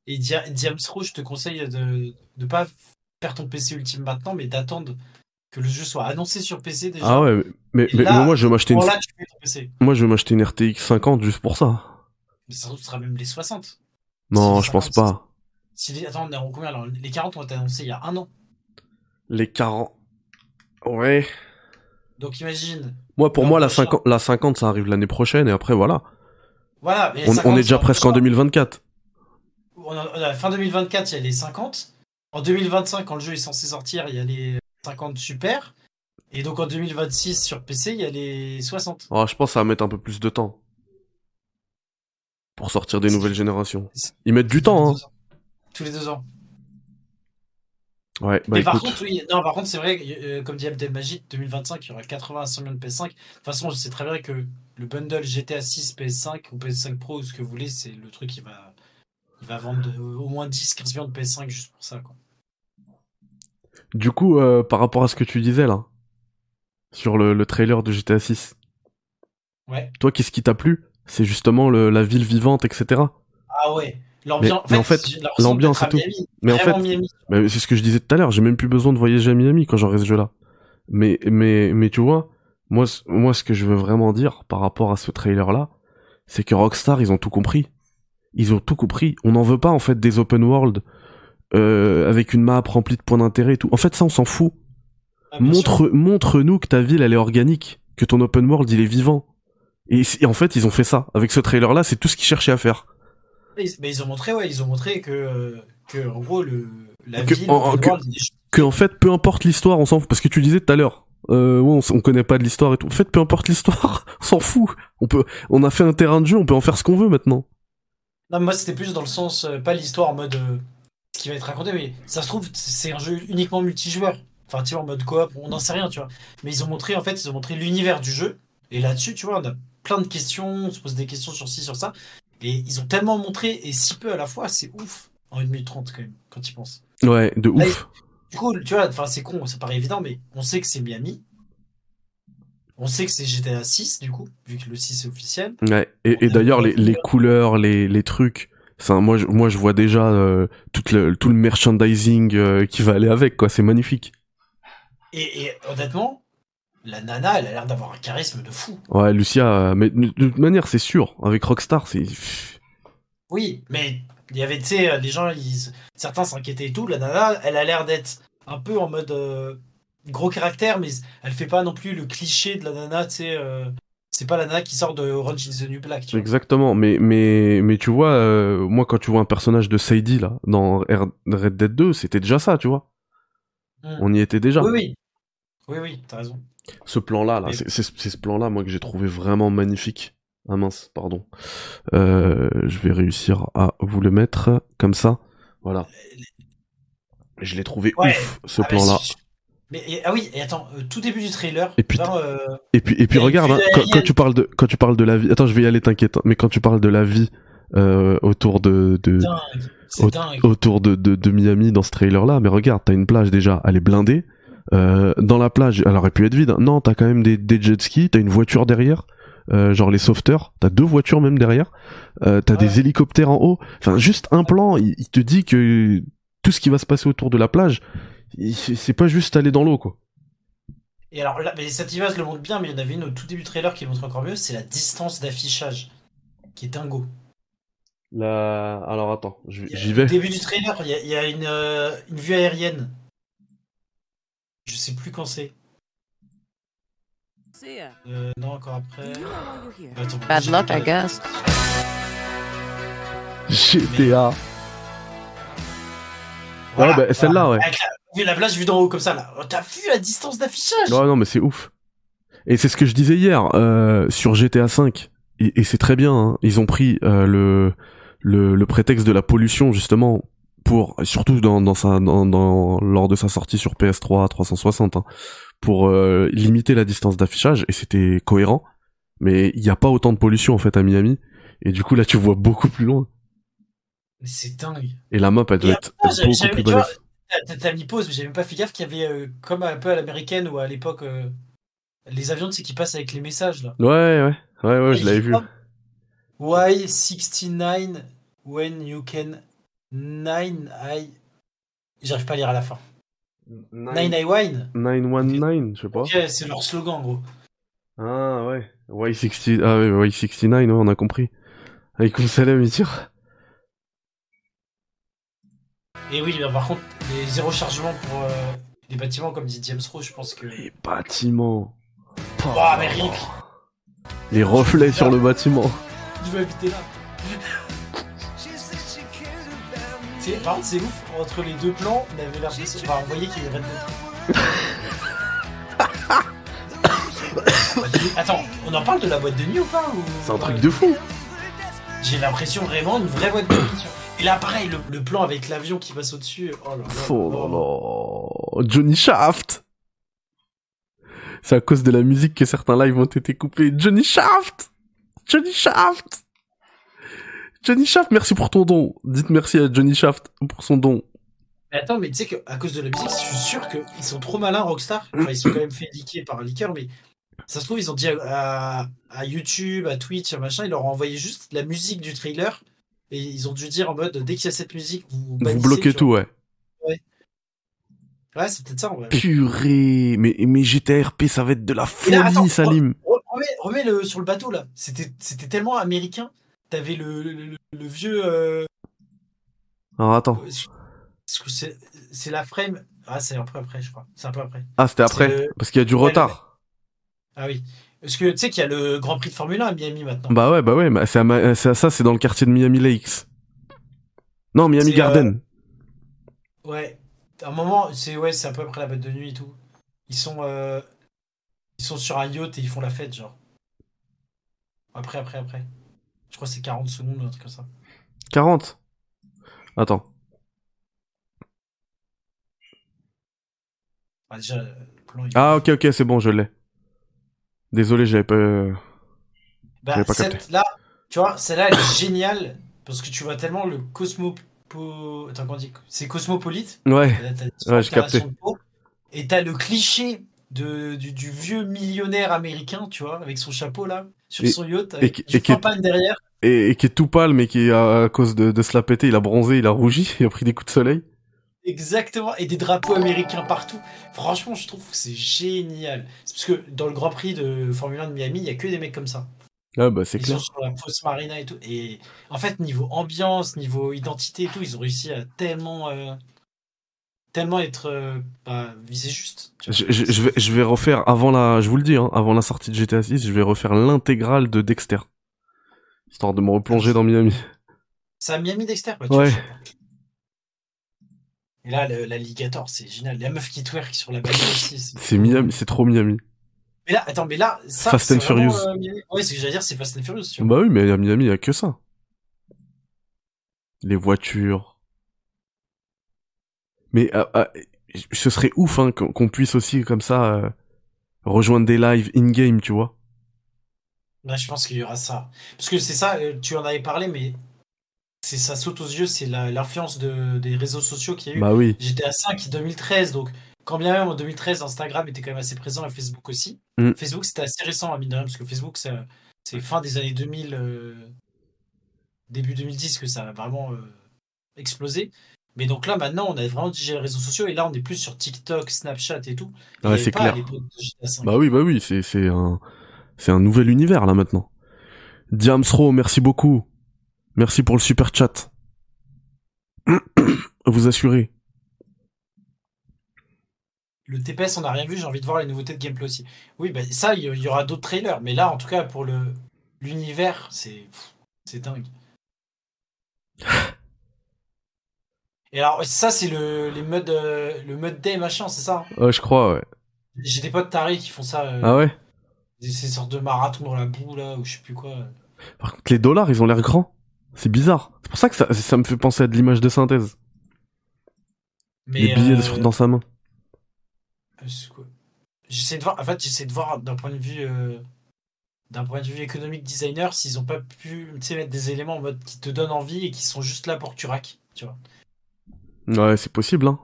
Et Dia- Diamsro, je te conseille de ne pas faire ton PC ultime maintenant, mais d'attendre que le jeu soit annoncé sur PC déjà. Ah ouais, mais, Et mais, là, mais moi, je vais m'acheter une, Bon, là, tu fais ton PC. moi, je vais m'acheter une RTX 50 juste pour ça. Mais ça sera même les 60. Non, je pense 50, pas. Si les... Attends, on est en combien alors Les 40 ont été annoncés il y a un an. Les 40. Ouais. Donc imagine. Moi, pour moi, la prochain. 50, la 50, ça arrive l'année prochaine et après, voilà. Voilà. mais On, on 50, est déjà presque en prochain. 2024. On a, on a- fin 2024, il y a les 50. En 2025, quand le jeu est censé sortir, il y a les 50 super. Et donc en 2026 sur PC, il y a les 60. Ah, je pense que ça va mettre un peu plus de temps. Pour sortir des nouvelles générations. Ils mettent du temps, hein. Tous les deux ans. Ouais, bah Mais par écoute. contre, oui, non, par contre, c'est vrai, euh, comme dit Abdelmajid, 2025, il y aura 80 à 100 millions de PS5. De toute façon, je sais très bien que le bundle GTA 6, PS5 ou PS5 Pro ou ce que vous voulez, c'est le truc qui va, il va vendre de- au moins 10, 15 millions de PS5 juste pour ça, quoi. Du coup, euh, par rapport à ce que tu disais là, sur le, le trailer de GTA 6, Ouais. toi, qu'est-ce qui t'a plu? C'est justement le, la ville vivante, etc. Ah ouais. L'ambiance, en fait, l'ambiance et tout. Miami. Mais en fait- c'est ce que je disais tout à l'heure, j'ai même plus besoin de voyager à Miami quand j'aurai ce jeu-là. Mais, mais, mais tu vois, moi, moi, ce que je veux vraiment dire par rapport à ce trailer-là, c'est que Rockstar, ils ont tout compris. Ils ont tout compris. On n'en veut pas, en fait, des open world, euh, avec une map remplie de points d'intérêt et tout. En fait, ça, on s'en fout. Ah, sûr. Montre, montre-nous que ta ville, elle est organique, que ton open world, il est vivant. Et, et en fait, ils ont fait ça. Avec ce trailer-là, c'est tout ce qu'ils cherchaient à faire. Ils- Mais ils ont montré, ouais, ils ont montré que, euh, que en gros, le, la Que- ville, en- que- en fait peu importe l'histoire on s'en fout parce que tu disais tout à l'heure euh, ouais, on, on connaît pas de l'histoire et tout en fait peu importe l'histoire on s'en fout on peut on a fait un terrain de jeu on peut en faire ce qu'on veut maintenant Non, moi, c'était plus dans le sens, euh, pas l'histoire en mode euh, ce qui va être raconté, mais ça se trouve, c'est un jeu uniquement multijoueur. Enfin, tu vois, en mode coop, on n'en sait rien, tu vois. Mais ils ont montré, en fait, ils ont montré l'univers du jeu. Et là-dessus, tu vois, on a plein de questions, on se pose des questions sur ci, sur ça. Et ils ont tellement montré, et si peu à la fois, c'est ouf. En 1 minute 30, quand même, quand tu y penses. ouais de Là, ouf Du coup, tu vois, enfin, c'est con, ça paraît évident, mais on sait que c'est Miami. On sait que c'est GTA 6, du coup, vu que le 6 est officiel. ouais et, d'ailleurs le les, les couleurs les, les trucs moi je, moi je vois déjà euh, tout le tout le merchandising euh, qui va aller avec quoi c'est magnifique Et, et honnêtement, la nana, elle a l'air d'avoir un charisme de fou. ouais Lucia euh, mais de toute manière c'est sûr avec Rockstar c'est Oui, mais il y avait, tu sais, euh, les gens, ils, certains s'inquiétaient et tout. La nana, elle a l'air d'être un peu en mode euh, gros caractère, mais elle fait pas non plus le cliché de la nana, tu sais. euh, c'est pas la nana qui sort de Orange is the New Black, tu vois. Exactement, mais mais mais tu vois, euh, moi quand tu vois un personnage de Sadie là dans Red Dead 2, c'était déjà ça, tu vois. Mm. On y était déjà. Oui, oui. Oui, oui, t'as raison. Ce plan-là, là, c'est ce plan-là, moi que j'ai trouvé vraiment magnifique. Ah mince, pardon. Euh, je vais réussir à vous le mettre comme ça. Voilà. Je l'ai trouvé Ouais. ouf, ce Ah, plan-là. Mais, et- ah oui, et attends, euh, tout début du trailer. Et puis- euh, Et puis et regarde, hein, quand, tu parles de quand tu parles de la vie. Attends, je vais y aller, t'inquiète. hein, Mais quand tu parles de la vie euh, autour de de dingue. C'est Au- dingue. autour de, de, de Miami dans ce trailer là mais regarde t'as une plage déjà elle est blindée euh, dans la plage elle aurait pu être vide non t'as quand même des, des jet skis t'as une voiture derrière euh, genre les sauveteurs t'as deux voitures même derrière euh, t'as Ouais. des hélicoptères en haut enfin juste un plan il, il te dit que tout ce qui va se passer autour de la plage c'est pas juste aller dans l'eau quoi Et alors là, mais cette image le montre bien, mais il y en avait une au tout début du trailer qui montre encore mieux, c'est la distance d'affichage, qui est dingo. là alors attends j'y Au vais début du trailer, il y a, il y a une, euh, une vue aérienne. Je sais plus quand c'est. Euh, non, encore après. Attends, Bad luck, I guess. GTA Voilà, Ouais, bah, celle-là, ouais. Avec la, vu la plage vue d'en haut comme ça, là. Oh, T'as vu la distance d'affichage? Ouais, non, mais c'est ouf. Et c'est ce que je disais hier euh, sur GTA V. Et, et c'est très bien. hein. Ils ont pris euh, le, le le prétexte de la pollution justement pour surtout dans dans sa dans, dans lors de sa sortie sur PS3 360 hein, pour euh, limiter la distance d'affichage et c'était cohérent. Mais il n'y a pas autant de pollution en fait à Miami. Et du coup là tu vois beaucoup plus loin. Mais c'est dingue. Et la map elle doit être beaucoup plus balèze. T'as mis pause, mais j'avais même pas fait gaffe qu'il y avait, euh, comme un peu à l'américaine ou à l'époque, euh, les avions tu sais, qui passent avec les messages là. Ouais ouais ouais ouais je l'avais vu. Why 69 when you can 9 I. J'arrive pas à lire à la fin. 9 I wine 919 je sais pas. Ok, c'est leur slogan en gros. Ah ouais, Y60, ah ouais, Y69, ouais, on a compris. Avec Salam, il tire. Et oui, mais par contre, les zéro chargement pour euh, les bâtiments, comme dit James Rose, je pense que. Les bâtiments. Oh, mais rien. Les reflets sur le bâtiment. Je vais habiter là. C'est- Par contre, c'est ouf, entre les deux plans, on avait l'air de. Enfin, on voyait qu'il y avait Red Dead. Attends, on en parle de la boîte de nuit ou pas ou... C'est un truc de fou. J'ai l'impression vraiment une vraie boîte de nuit. Et là, pareil, le, le plan avec l'avion qui passe au-dessus. Oh là là. Oh là là. Johnny Shaft. C'est à cause de la musique que certains lives ont été coupés. Johnny Shaft. Johnny Shaft. Johnny Shaft, merci pour ton don. Dites merci à Johnny Shaft pour son don. Mais attends, mais tu sais qu'à cause de la musique, je suis sûr qu'ils sont trop malins, Rockstar. Enfin, ils sont quand même fait liquer par un leaker, mais ça se trouve, ils ont dit à, à- à YouTube, à Twitch, à machin, ils leur ont envoyé juste la musique du trailer. Et ils ont dû dire en mode, dès qu'il y a cette musique, vous, Vous bloquez tout, ouais. Ouais, c'est peut-être ça en vrai. Purée, mais, mais GTRP, ça va être de la folie, là, attends, Salim. Re- Remets, remets le sur le bateau là. C'était tellement américain. T'avais le, le, le- le vieux. euh, Alors attends. c'est c'est la frame. Ah, c'est un peu après, je crois. C'est un peu après. Ah, c'était après le- Parce qu'il y a du Ouais, le- retard. Ah oui. Parce que tu sais qu'il y a le Grand Prix de Formule 1 à Miami maintenant. Bah ouais, bah ouais, bah c'est à, Ma- ça, c'est dans le quartier de Miami Lakes. Non, Miami C'est, Garden. Ouais. À un moment, c'est ouais, c'est un peu après la boîte de nuit et tout. Ils sont euh, ils sont sur un yacht et ils font la fête genre. Après, après, après. Je crois que c'est 40 secondes ou un truc comme ça. 40 Attends. Ah, déjà, le plan, il- Ah, ok, ok, c'est bon, je l'ai. Désolé, j'avais pas... Bah, J'avais pas cette- capté. là, tu vois, celle-là, elle est géniale parce que tu vois tellement le cosmopo... Attends, comment on dit? C'est cosmopolite. Ouais, Ouais, j'ai capté. peau. Et t'as le cliché de, du, du vieux millionnaire américain, tu vois, avec son chapeau là, sur Et- son yacht, avec du et champagne derrière. et, et qui est tout pâle, mais qui, à, à cause de, de se la péter, il a bronzé, il a rougi, il a pris des coups de soleil. Exactement, et des drapeaux américains partout. Franchement, je trouve que c'est génial. C'est parce que dans le Grand Prix de Formule 1 de Miami, il y a que des mecs comme ça. Ah bah c'est Ils clair. sont sur la fausse marina et tout. Et en fait, niveau ambiance, niveau identité et tout, ils ont réussi à tellement, euh, tellement être euh, bah, visés juste. tu. Je, je- je vais, je vais refaire, avant la, je vous le dis, hein, avant la sortie de GTA 6, je vais refaire l'intégrale de Dexter. Histoire de me replonger dans Miami. C'est à Miami Dexter, quoi. Ouais. vois, sais pas. Et là, l'alligator, c'est génial. La meuf qui twerk sur la bagnole aussi. C'est Miami, c'est trop Miami. Mais là, attends, mais là, ça. Fast and vraiment, Furious. euh, ouais, ce que j'allais dire, c'est Fast and Furious. Tu vois. Bah oui, mais à Miami, il y a que ça. Les voitures. Mais euh, euh, ce serait ouf hein, qu'on puisse aussi comme ça euh, rejoindre des lives in-game, tu vois. Là, je pense qu'il y aura ça. Parce que c'est ça, tu en avais parlé, mais c'est ça saute aux yeux, c'est l'influence de, des réseaux sociaux qu'il y a eu. Bah oui. J'étais à 5 2013, donc quand bien même en 2013, Instagram était quand même assez présent et Facebook aussi. Mm. Facebook, c'était assez récent, à mine de rien, parce que Facebook, c'est fin des années 2000, euh, début 2010 que ça a vraiment euh, explosé. Mais donc là, maintenant, on a vraiment digéré les réseaux sociaux et là, on est plus sur TikTok, Snapchat et tout. Y Ouais, c'est clair. à l'époque de GTA 5. Bah oui, bah oui, c'est c'est un c'est un nouvel univers là maintenant. Diamsro, merci beaucoup. Merci pour le super chat. Vous assurez. Le TPS, on n'a rien vu, j'ai envie de voir les nouveautés de gameplay aussi. Oui, bah, ça, il y, y aura d'autres trailers, mais là, en tout cas, pour le l'univers, c'est dingue. Et alors, ça, c'est le, les modes, euh, le mode day, machin, c'est ça hein Ouais, je crois, ouais. J'ai des potes tarés qui font ça, euh, Ah ouais des- ces sortes de marathons dans la boue, là, ou je sais plus quoi. Par contre, les dollars, ils ont l'air grands. C'est bizarre. C'est pour ça que ça, ça me fait penser à de l'image de synthèse. Mais, les billets euh, sur- dans sa main. euh, quoi J'essaie de voir, en fait, j'essaie de voir d'un point de vue, euh, d'un point de vue économique designer, s'ils ont pas pu, mettre des éléments en mode qui te donnent envie et qui sont juste là pour que tu raques, tu vois. Ouais, c'est possible, hein.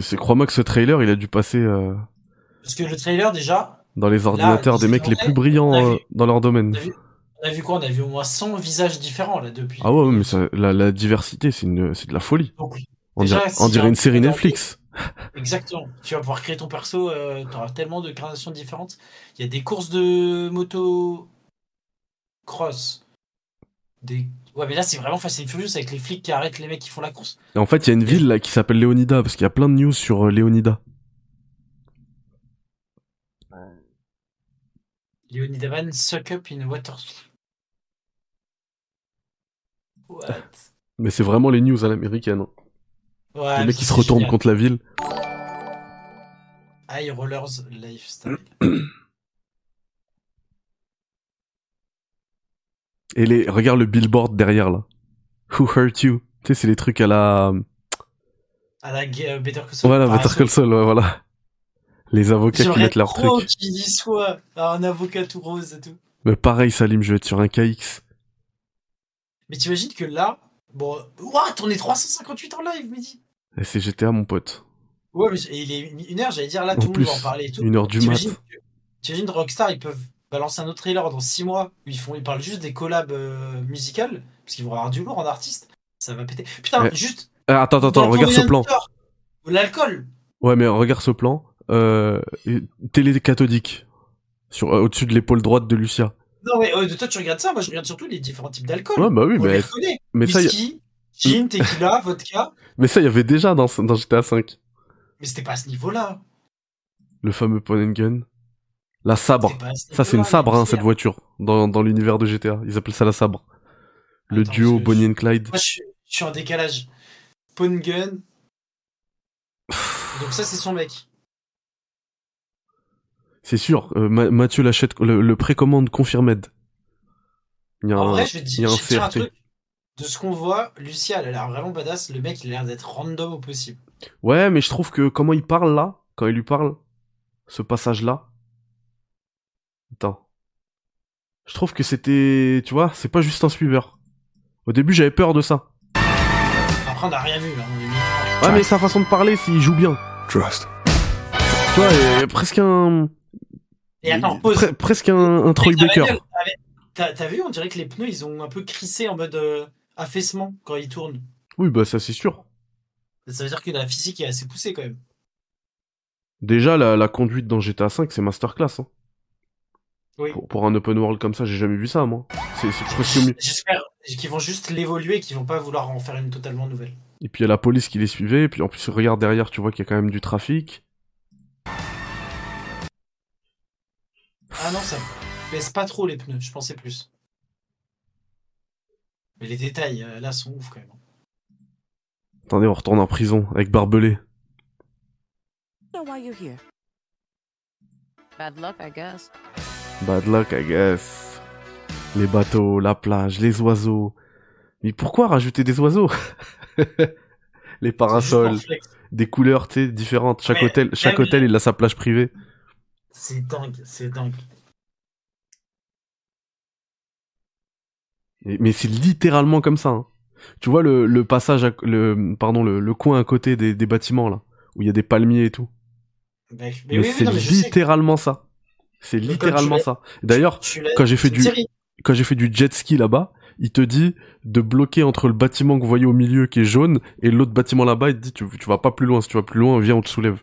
C'est, crois-moi que ce trailer, il a dû passer euh, Parce que le trailer, déjà, dans les ordinateurs des mecs les plus brillants euh, vu- dans leur domaine. on a vu, on a vu quoi? On a vu au moins 100 visages différents, là, depuis. Ah ouais, mais ça- la, la diversité, c'est de la folie. Donc, On Déjà, dirait, on une série Netflix. Exactement. Tu vas pouvoir créer ton perso, euh, tu auras tellement de créations différentes. Il y a des courses de moto cross. Des... Ouais, mais là, c'est vraiment Fast and Furious avec les flics qui arrêtent les mecs qui font la course. Et en fait, il y a une ville là qui s'appelle Léonida, parce qu'il y a plein de news sur euh, Léonida. Leonid Avan suck up in water. What? Mais c'est vraiment les news à l'américaine. hein. Ouais, les mecs qui se retournent génial. contre la ville. High Rollers Lifestyle. Et les, regarde le billboard derrière là. Who hurt you? Tu sais, c'est les trucs à la, À la euh, Better Call Saul. voilà, Enfin, Better Call Saul, ouais, voilà. Les avocats qui mettent leurs trop trucs. qu'il y soit un avocat tout rose et tout. Mais pareil, Salim, je vais être sur un KX. Mais t'imagines que là, bon, what, on est 358 en live, Mehdi. Et c'est GTA, mon pote. Ouais, mais il est une heure, j'allais dire là, En tout le monde va en parler et tout. une heure du mat. T'imagines Rockstar, ils peuvent balancer un autre trailer dans 6 mois où ils, font, ils parlent juste des collabs euh, musicales, parce qu'ils vont avoir du lourd en artiste. Ça va péter. Putain, Ouais. juste. Ah, attends, attends, regarde ce plan. L'alcool. Ouais, mais regarde ce plan. Euh, télé cathodique. Sur, euh, au-dessus de l'épaule droite de Lucia. Non, mais euh, toi, tu regardes ça. Moi, je regarde surtout les différents types d'alcool. Ouais, bah oui, On mais, mais ça, y gin, tequila, vodka. mais ça, il y avait déjà dans, dans GTA V. Mais c'était pas à ce niveau-là. Le fameux point and gun. La sabre. Ça, c'est une sabre, hein, cette voiture. Dans, dans l'univers de GTA. Ils appellent ça la sabre. Le Attends, duo Bonnie and Clyde. Moi, je suis, je suis en décalage. Pawn gun. Donc, ça, c'est son mec. C'est sûr, euh, Ma- Mathieu l'achète, le, le précommande confirmed. Il y a En un, vrai, je vais te il y a un un truc. De ce qu'on voit, Lucia, elle a l'air vraiment badass. Le mec, il a l'air d'être random au possible. Ouais, mais je trouve que comment il parle là, quand il lui parle, ce passage-là. Attends. Je trouve que c'était, tu vois, c'est pas juste un suiveur. Au début, j'avais peur de ça. Après, on n'a rien vu. Hein, est mis- Ouais, mais sa façon de parler, s'il joue bien. Trust. Tu vois, il y a presque un, Et attends, pause. pre- presque un, un Troy Baker. T'as t'as vu, on dirait que les pneus, ils ont un peu crissé en mode euh, affaissement quand ils tournent. Oui, bah ça c'est sûr. Ça veut dire que la physique est assez poussée quand même. Déjà, la, la conduite dans GTA V, c'est masterclass. Hein. Oui. Pour, pour un open world comme ça, j'ai jamais vu ça, moi. C'est c'est presque mieux. J'espère qu'ils vont juste l'évoluer et qu'ils vont pas vouloir en faire une totalement nouvelle. Et puis il y a la police qui les suivait, et puis en plus, regarde derrière, tu vois qu'il y a quand même du trafic. Ah non, ça baisse pas trop les pneus, je pensais plus. Mais les détails euh, là sont ouf quand même. Attendez, on retourne en prison avec Barbelé. Bad luck, I guess. Bad luck, I guess. Les bateaux, la plage, les oiseaux. Mais pourquoi rajouter des oiseaux Les parasols, des couleurs, différentes. Chaque Mais hôtel, chaque hôtel, il a sa plage privée. C'est dingue, c'est dingue. Mais c'est littéralement comme ça. hein. Tu vois le, le passage, à, le, pardon, le, le coin à côté des, des bâtiments là, où il y a des palmiers et tout. Mais, Mais, oui, oui, c'est littéralement ça. C'est littéralement ça. D'ailleurs, quand j'ai fait du- série. quand j'ai fait du jet ski là-bas, il te dit de bloquer entre le bâtiment que vous voyez au milieu qui est jaune et l'autre bâtiment là-bas. Il te dit tu, tu vas pas plus loin. Si tu vas plus loin, viens, on te soulève.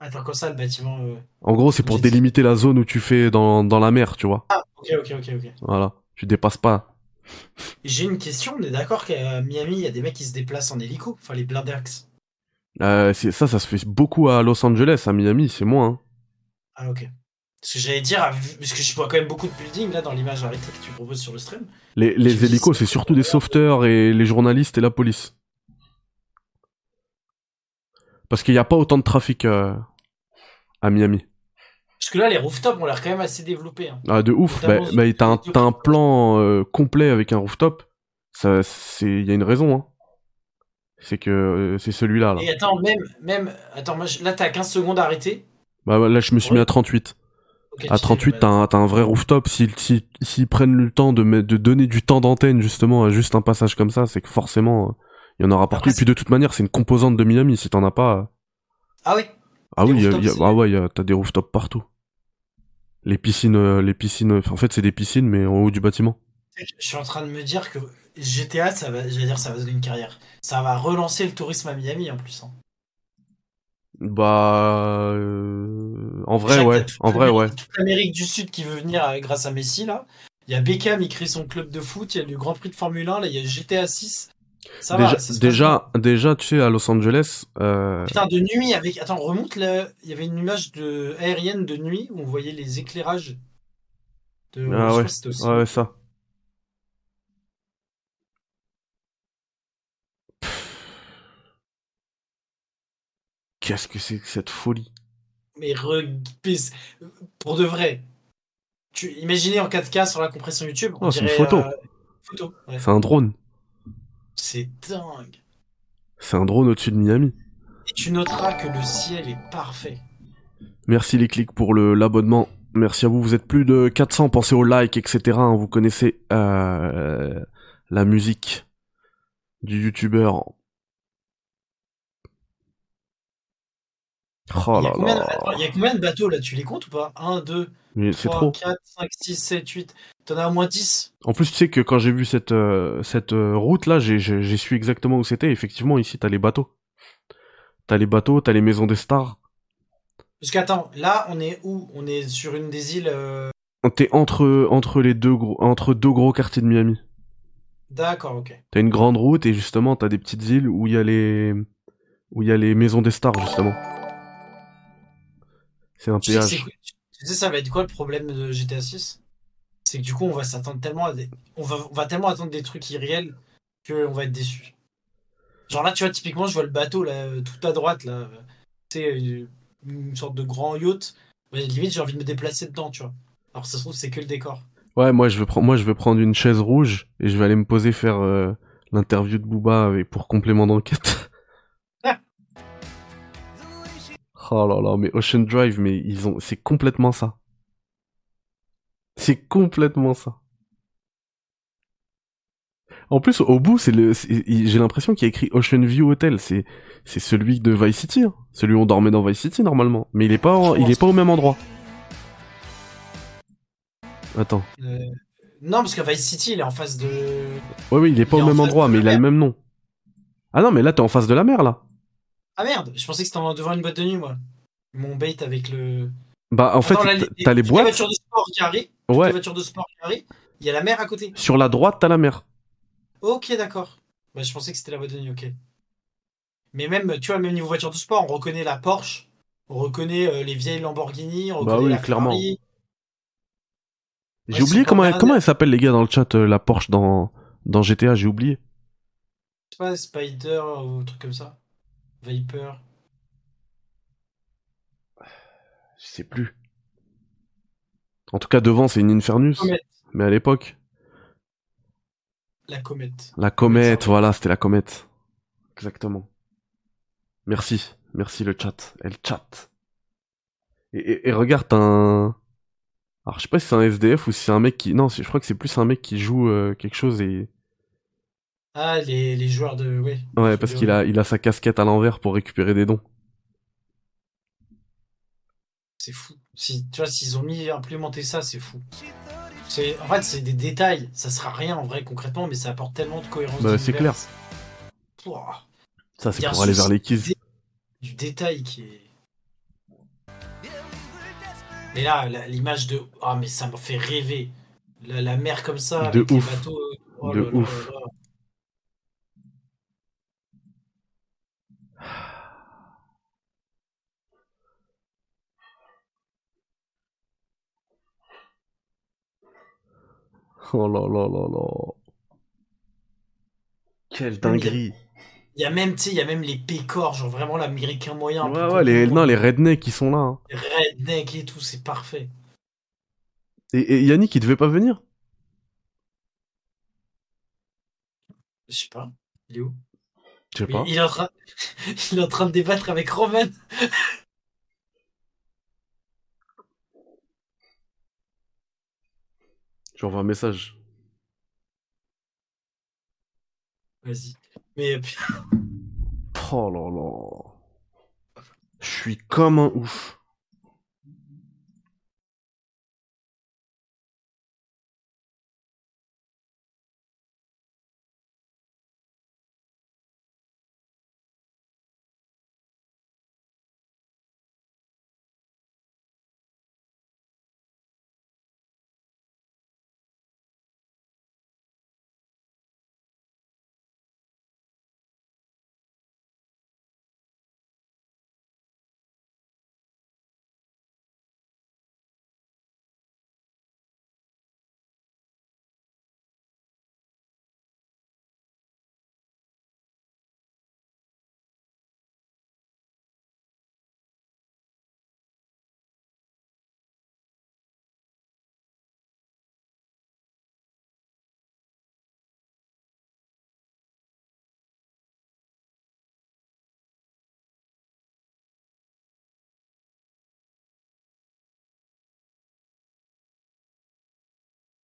Attends, comme ça, le bâtiment. euh, En gros, c'est pour délimiter la zone où tu fais dans, dans la mer, tu vois. Ok, ok, ok, ok. Voilà. Tu dépasses pas. J'ai une question, on est d'accord qu'à Miami, il y a des mecs qui se déplacent en hélico, enfin les blindax. Euh, ça, ça se fait beaucoup à Los Angeles, à Miami, c'est moins. hein. Ah ok. Ce que j'allais dire, parce que je vois quand même beaucoup de buildings là dans l'image arrêtée que tu proposes sur le stream. Les, hélicos, c'est surtout des sauveteurs et les journalistes et la police. Parce qu'il n'y a pas autant de trafic euh, à Miami. Parce que là, les rooftops ont l'air quand même assez développés. hein. Ah, de ouf. Bah, bah, t'as un, plan euh, complet avec un rooftop. Il y a une raison, hein. C'est que euh, c'est celui-là, là. Et attends, même, même, attends, moi, là, t'as 15 secondes à arrêter. Bah, bah, là, je me suis Ouais. mis à 38. Ok, À tu sais, 38, bah, t'as un, vrai rooftop. S'ils si, s'ils prennent le temps de, donner du temps d'antenne, justement, à juste un passage comme ça, c'est que forcément, euh, il y en aura partout. Et puis, de toute manière, c'est une composante de Miami. Si t'en as pas. euh, Ah oui. Ah oui, y a- y a- ah ouais, t'as des rooftops partout. Les piscines, euh, les piscines, en fait, c'est des piscines, mais en haut du bâtiment. Je suis en train de me dire que GTA, ça va, j'allais dire, ça va donner une carrière. Ça va relancer le tourisme à Miami en plus. hein. Bah, euh, en vrai, ouais, en vrai, ouais. Toute l'Amérique du Sud qui veut venir euh, grâce à Messi là. Il y a Beckham, il crée son club de foot. Il y a le Grand Prix de Formule 1. Là, il y a GTA 6. Ça déjà, va. ça déjà, déjà, tu sais, à Los Angeles, euh, Putain, de nuit avec. Attends, remonte là. Il y avait une image de... aérienne de nuit où on voyait les éclairages. De... Ah ouais, aussi- ouais, ça. Qu'est-ce que c'est que cette folie? Mais re... pour de vrai. Tu imaginez en 4K sur la compression YouTube. on Oh, c'est une photo. euh, photo. ouais. C'est un drone. C'est dingue. C'est un drone au-dessus de Miami. Et tu noteras que le ciel est parfait. Merci les clics pour le l'abonnement. Merci à vous. Vous êtes plus de 400. Pensez au like, etc. hein. Vous connaissez euh, la musique du youtubeur Oh il, y a là combien de... là. attends, il y a combien de bateaux là Tu les comptes ou pas? 1, 2, Mais c'est 3, trop. 4, 5, 6, 7, 8. T'en as au moins 10. En plus, tu sais que quand j'ai vu cette, euh, cette euh, route-là, j'ai, j'ai, j'ai su exactement où c'était. Effectivement, ici, t'as les bateaux. T'as les bateaux, t'as les maisons des stars. Parce qu'attends, là, on est où? On est sur une des îles. euh, T'es entre, entre les deux gros, entre deux gros quartiers de Miami. D'accord, ok. T'as une grande route et justement, t'as des petites îles où il y a les, où il y a les maisons des stars, justement. C'est un Tu sais, que péage. c'est- tu sais, ça va être quoi le problème de GTA 6 C'est que du coup, on va s'attendre tellement à des. On va, on va tellement attendre des trucs irréels qu'on va être déçu. Genre là, tu vois, typiquement, je vois le bateau là, euh, tout à droite, là. euh, Tu sais, une, une sorte de grand yacht. Limite, j'ai envie de me déplacer dedans, tu vois. Alors, ça se trouve, c'est que le décor. Ouais, moi, je vais prendre, moi, je vais prendre une chaise rouge et je vais aller me poser faire euh, l'interview de Booba avec, pour complément d'enquête. oh là là, mais Ocean Drive, mais ils ont, c'est complètement ça. C'est complètement ça. En plus, au bout, c'est le, j'ai l'impression qu'il y a écrit Ocean View Hotel. C'est, c'est celui de Vice City, hein. celui où on dormait dans Vice City normalement. Mais il est pas, en- il est pas au même endroit. Attends. Euh, Non, parce que Vice City, il est en face de. Ouais, oui, il est pas Il au même endroit, mais il a le même nom. Ah non, mais là, t'es en face de la mer, là. Ah merde, je pensais que c'était devant une boîte de nuit, moi. Mon bait avec le. Bah, en fait, t'as- les boîtes. voitures de sport qui arrivent. Ouais. Voitures de sport qui arrivent. Il y a la mer à côté. Sur la droite, t'as la mer. Ok, d'accord. Bah, je pensais que c'était la boîte de nuit, ok. Mais même, tu vois, même niveau voiture de sport, on reconnaît la Porsche, on reconnaît euh, les vieilles Lamborghini, on Bah reconnaît oui, la clairement. Ferrari. J'ai Ouais, oublié comment, elle- comment elle s'appelle, les gars, dans le chat, euh, la Porsche dans, dans GTA, j'ai oublié. Je sais pas, Spider ou un truc comme ça. Viper. Je sais plus. En tout cas, devant, c'est une Infernus. Comète. Mais à l'époque, La comète. la comète, voilà, c'était la comète. Exactement. Merci. Merci le chat. Elle chat. Et, et, et regarde, t'as un... Alors, je sais pas si c'est un SDF ou si c'est un mec qui... Non, je crois que c'est plus un mec qui joue euh, quelque chose et... Ah, les, les joueurs de. Ouais, Ouais, parce qu'il a, il a sa casquette à l'envers pour récupérer des dons. C'est fou. Si, tu vois, s'ils ont mis implémenté ça, c'est fou. C'est, en fait, c'est des détails. Ça sera rien en vrai, concrètement, mais ça apporte tellement de cohérence. Bah, c'est clair. Pouah, Ça, c'est pour aller vers les kills. Du détail qui est. Mais là, l'image de. Ah, mais ça me fait rêver. La, la mer comme ça, De avec ouf. les bateaux. oh De ouf. Oh là là là là. Quelle dinguerie. Il y a même, tu sais, il y a même les pécores, genre vraiment l'américain moyen. Ouais, ouais, les, non, les rednecks qui sont là. hein. les rednecks et tout, c'est parfait. Et, et Yannick, il devait pas venir? Je sais pas. Il est où? Je sais pas. il, est en train... il est en train de débattre avec Roman. Lui un message. Vas-y. Mais Oh là là. Je suis comme un ouf.